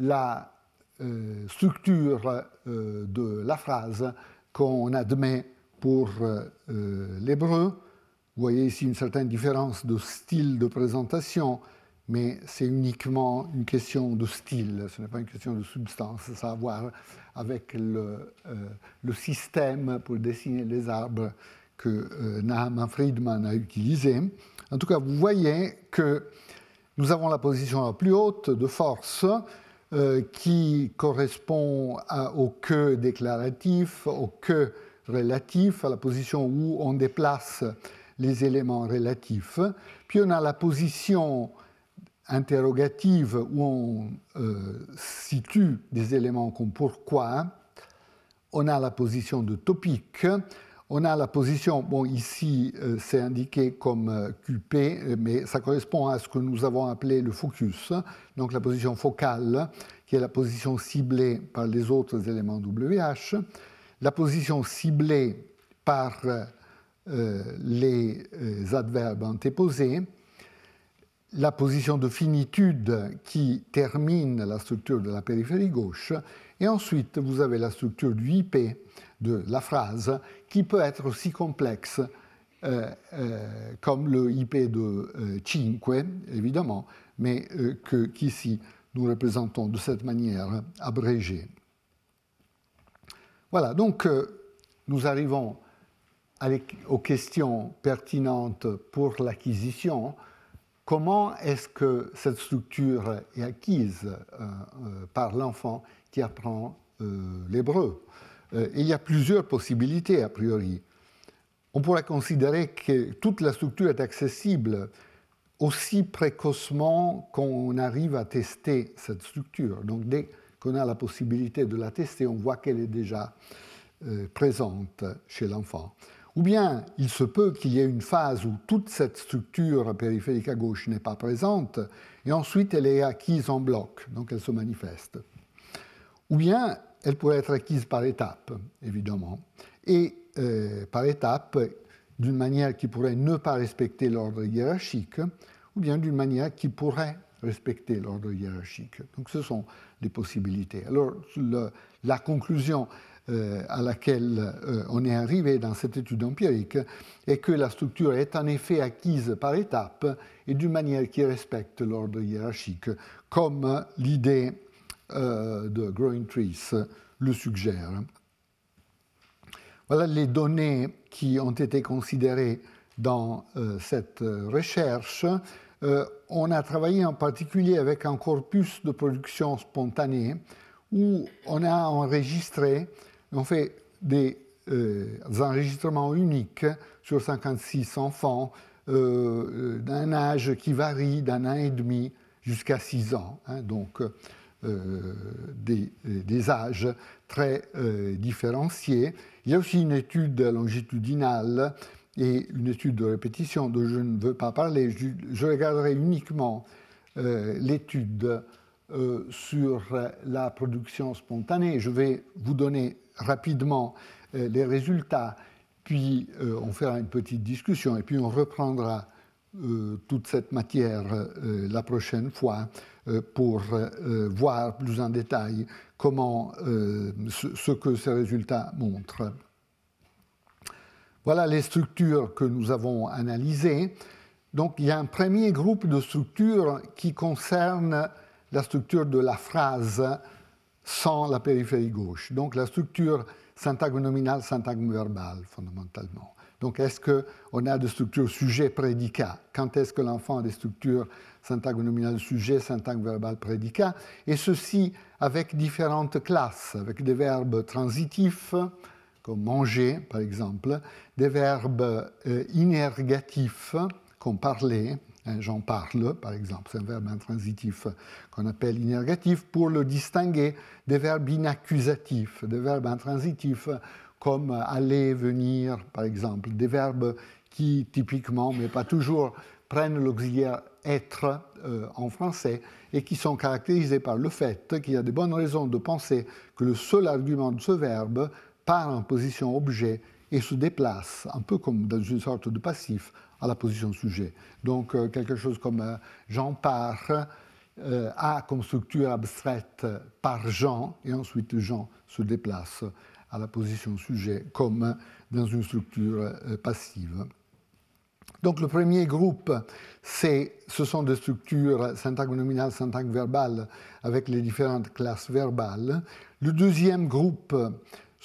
la euh, structure euh, de la phrase qu'on admet pour l'hébreu. Vous voyez ici une certaine différence de style de présentation mais c'est uniquement une question de style, ce n'est pas une question de substance, ça a à voir avec le, euh, le système pour dessiner les arbres que euh, Nahman Friedman a utilisé. En tout cas, vous voyez que nous avons la position la plus haute de force euh, qui correspond au que déclaratif, au que relatif, à la position où on déplace les éléments relatifs. Puis on a la position interrogative où on euh, situe des éléments comme pourquoi, on a la position de topique, on a la position, bon ici euh, c'est indiqué comme euh, QP, mais ça correspond à ce que nous avons appelé le focus, donc la position focale, qui est la position ciblée par les autres éléments WH, la position ciblée par les adverbes antéposés, la position de finitude qui termine la structure de la périphérie gauche, et ensuite vous avez la structure du IP de la phrase qui peut être aussi complexe euh, euh, comme le IP de euh, cinque, évidemment, mais qu'ici nous représentons de cette manière abrégée. Voilà, donc nous arrivons aux questions pertinentes pour l'acquisition. Comment est-ce que cette structure est acquise par l'enfant apprend l'hébreu Il y a plusieurs possibilités a priori on pourrait considérer que toute la structure est accessible aussi précocement qu'on arrive à tester cette structure. Donc dès qu'on a la possibilité de la tester, on voit qu'elle est déjà euh, présente chez l'enfant. Ou bien il se peut qu'il y ait une phase où toute cette structure périphérique à gauche n'est pas présente, et ensuite elle est acquise en bloc, donc elle se manifeste. Ou bien elle pourrait être acquise par étapes, évidemment. Et euh, par étapes, d'une manière qui pourrait ne pas respecter l'ordre hiérarchique, ou bien d'une manière qui pourrait respecter l'ordre hiérarchique. Donc ce sont les possibilités. Alors la conclusion euh, à laquelle euh, on est arrivé dans cette étude empirique est que la structure est en effet acquise par étapes et d'une manière qui respecte l'ordre hiérarchique, comme l'idée de Growing Trees le suggère. Voilà les données qui ont été considérées dans euh, cette euh, recherche. Euh, on a travaillé en particulier avec un corpus de production spontanée où on a enregistré, on fait des enregistrements uniques sur 56 enfants d'un âge qui varie d'un an et demi jusqu'à 6 ans. Hein, donc, des, des, âges très différenciés. Il y a aussi une étude longitudinale et une étude de répétition dont je ne veux pas parler. Je, regarderai uniquement euh, l'étude euh, sur la production spontanée. Je vais vous donner rapidement euh, les résultats, puis on fera une petite discussion et puis on reprendra toute cette matière la prochaine fois pour voir plus en détail comment, euh, ce, que ces résultats montrent. Voilà les structures que nous avons analysées. Donc il y a un premier groupe de structures qui concerne la structure de la phrase sans la périphérie gauche. Donc la structure syntagme nominale, syntagme verbale, fondamentalement. Donc est-ce qu'on a des structures sujet-prédicat Quand est-ce que l'enfant a des structures syntagme nominal sujet, syntagme verbal prédicat, et ceci avec différentes classes, avec des verbes transitifs, comme manger par exemple, des verbes euh, inergatifs, comme parler, hein, j'en parle par exemple, c'est un verbe intransitif qu'on appelle inergatif, pour le distinguer des verbes inaccusatifs, des verbes intransitifs comme aller, venir par exemple, des verbes qui typiquement, mais pas toujours, prennent l'auxiliaire être euh, en français et qui sont caractérisés par le fait qu'il y a de bonnes raisons de penser que le seul argument de ce verbe part en position objet et se déplace, un peu comme dans une sorte de passif, à la position sujet. Donc euh, quelque chose comme euh, Jean part a comme structure abstraite par Jean et ensuite Jean se déplace à la position sujet comme dans une structure passive. Donc le premier groupe, ce sont des structures syntagme nominale, syntagme verbale, avec les différentes classes verbales. Le deuxième groupe,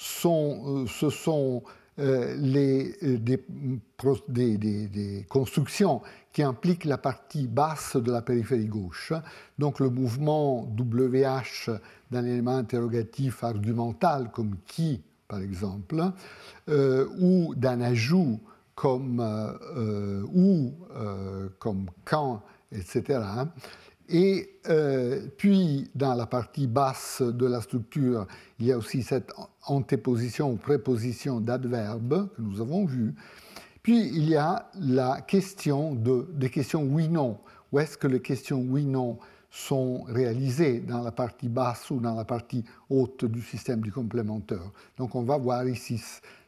sont, euh, ce sont euh, euh, des, constructions qui impliquent la partie basse de la périphérie gauche. Donc le mouvement WH d'un élément interrogatif argumental comme qui, par exemple, ou d'un ajout comme euh, euh, où, euh, comme quand, etc. Et puis, dans la partie basse de la structure, il y a aussi cette antéposition ou préposition d'adverbe que nous avons vu. Puis, il y a la question de, des questions oui-non. Où est-ce que les questions oui-non sont réalisées? Dans la partie basse ou dans la partie haute du système du complémentaire. Donc on va voir ici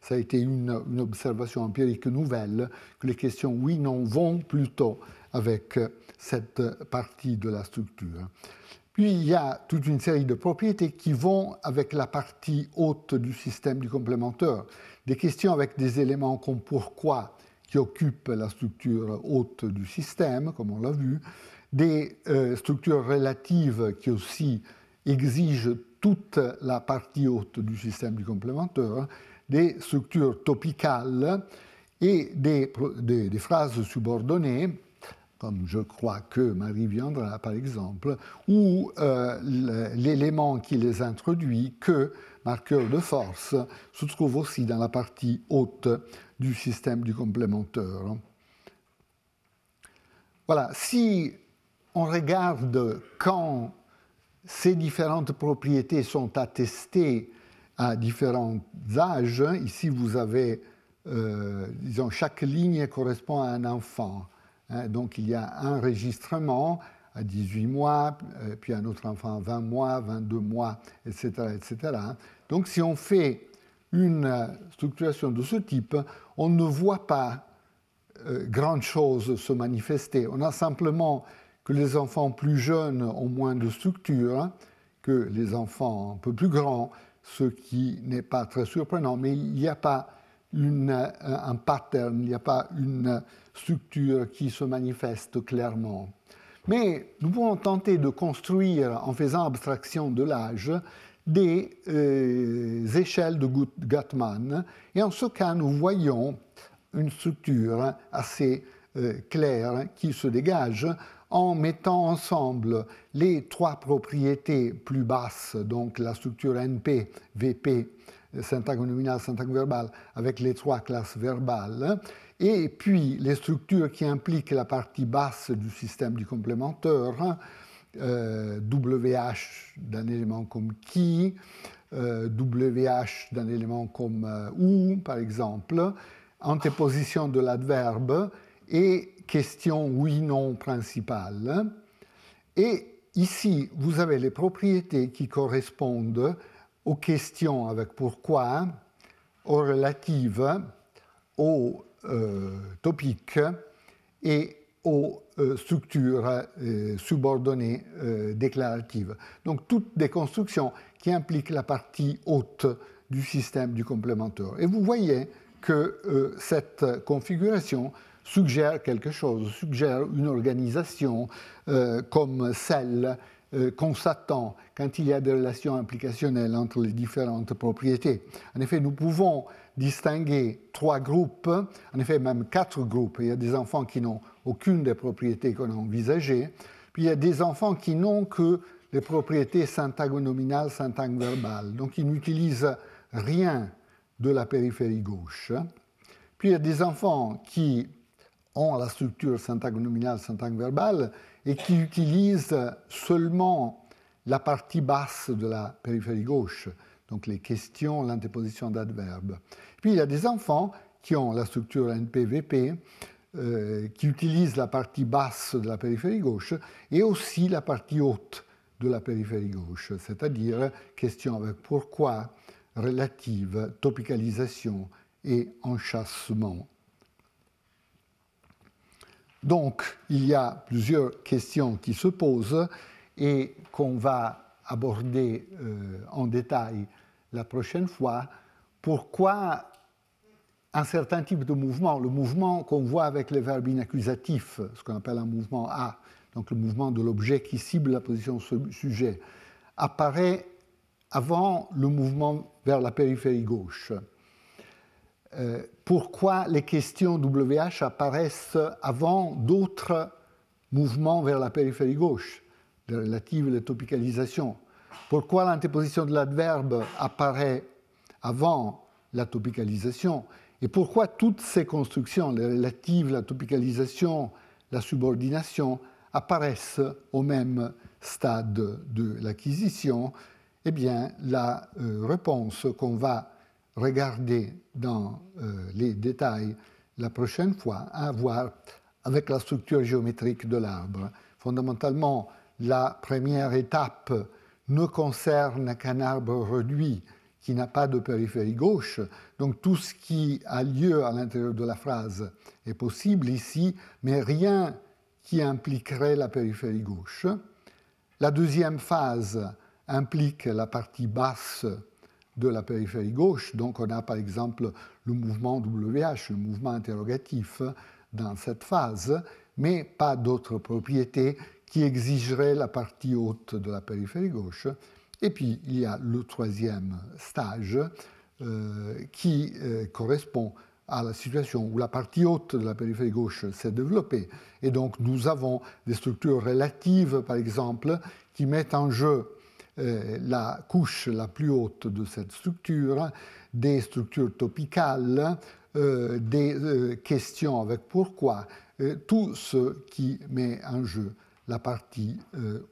ça a été une, observation empirique nouvelle, que les questions oui-non vont plutôt avec cette partie de la structure. Puis il y a toute une série de propriétés qui vont avec la partie haute du système du complémentaire. Des questions avec des éléments comme pourquoi qui occupent la structure haute du système, comme on l'a vu, des euh, structures relatives qui aussi exigent toute la partie haute du système du complémentaire, des structures topicales et des, phrases subordonnées comme je crois que Marie viendra par exemple, ou euh, l'élément qui les introduit, que marqueur de force, se trouve aussi dans la partie haute du système du complémentaire. Voilà, si on regarde quand ces différentes propriétés sont attestées à différents âges, ici vous avez, euh, disons, chaque ligne correspond à un enfant. Hein, donc il y a un enregistrement à 18 mois, euh, puis un autre enfant à 20 mois, 22 mois, etc. etc. Donc si on fait une structuration de ce type, on ne voit pas euh, grand chose se manifester. On a simplement que les enfants plus jeunes ont moins de structure que les enfants un peu plus grands, ce qui n'est pas très surprenant, mais il n'y a pas un pattern, il n'y a pas une structure qui se manifeste clairement. Mais nous pouvons tenter de construire, en faisant abstraction de l'âge, des euh, échelles de Guttmann. Et en ce cas, nous voyons une structure assez euh, claire qui se dégage en mettant ensemble les trois propriétés plus basses, donc la structure NP, VP, syntaxe nominale, syntaxe verbale, avec les trois classes verbales, et puis les structures qui impliquent la partie basse du système du complémentaire, euh, WH d'un élément comme qui, euh, WH d'un élément comme euh, ou, par exemple, antéposition de l'adverbe et question oui-non principale. Et ici, vous avez les propriétés qui correspondent aux questions avec pourquoi, aux relatives, aux euh, topiques et aux euh, structures euh, subordonnées déclaratives. Donc toutes des constructions qui impliquent la partie haute du système du complémentaire. Et vous voyez que cette configuration suggère quelque chose, suggère une organisation comme celle euh, qu'on s'attend quand il y a des relations implicationnelles entre les différentes propriétés. En effet, nous pouvons distinguer trois groupes, en effet même quatre groupes. Il y a des enfants qui n'ont aucune des propriétés qu'on a envisagées, puis il y a des enfants qui n'ont que les propriétés syntagonominales, verbales donc ils n'utilisent rien de la périphérie gauche. Puis il y a des enfants qui ont la structure syntagonominale, verbale et qui utilisent seulement la partie basse de la périphérie gauche, donc les questions, l'antéposition d'adverbes. Puis il y a des enfants qui ont la structure NPVP, euh, qui utilisent la partie basse de la périphérie gauche et aussi la partie haute de la périphérie gauche, c'est-à-dire question avec pourquoi, relative, topicalisation et enchassement. Donc, il y a plusieurs questions qui se posent et qu'on va aborder euh, en détail la prochaine fois. Pourquoi un certain type de mouvement, le mouvement qu'on voit avec les verbes inaccusatifs, ce qu'on appelle un mouvement A, donc le mouvement de l'objet qui cible la position sujet, apparaît avant le mouvement vers la périphérie gauche euh, pourquoi les questions WH apparaissent avant d'autres mouvements vers la périphérie gauche, relatives à la topicalisation? Pourquoi l'antéposition de l'adverbe apparaît avant la topicalisation? Et pourquoi toutes ces constructions, les relatives, la topicalisation, la subordination, apparaissent au même stade de l'acquisition? Eh bien, la euh, réponse qu'on va regarder dans euh, les détails la prochaine fois, à voir avec la structure géométrique de l'arbre. Fondamentalement, la première étape ne concerne qu'un arbre réduit qui n'a pas de périphérie gauche. Donc tout ce qui a lieu à l'intérieur de la phrase est possible ici, mais rien qui impliquerait la périphérie gauche. La deuxième phase implique la partie basse de la périphérie gauche. Donc on a par exemple le mouvement WH, le mouvement interrogatif dans cette phase, mais pas d'autres propriétés qui exigeraient la partie haute de la périphérie gauche. Et puis il y a le troisième stage euh, qui euh, correspond à la situation où la partie haute de la périphérie gauche s'est développée. Et donc nous avons des structures relatives, par exemple, qui mettent en jeu la couche la plus haute de cette structure, des structures topicales, euh, des euh, questions avec pourquoi, tout ce qui met en jeu la partie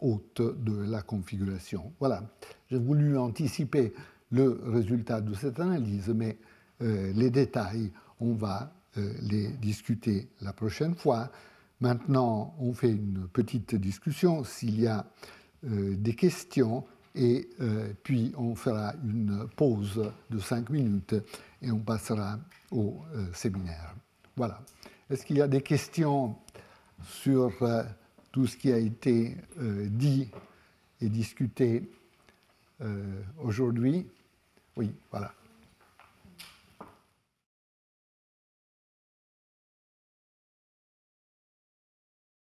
haute de la configuration. Voilà, j'ai voulu anticiper le résultat de cette analyse, mais les détails, on va les discuter la prochaine fois. Maintenant, on fait une petite discussion. S'il y a euh, des questions et euh, puis on fera une pause de cinq minutes et on passera au euh, séminaire. Voilà. Est-ce qu'il y a des questions sur tout ce qui a été dit et discuté aujourd'hui? Oui, voilà.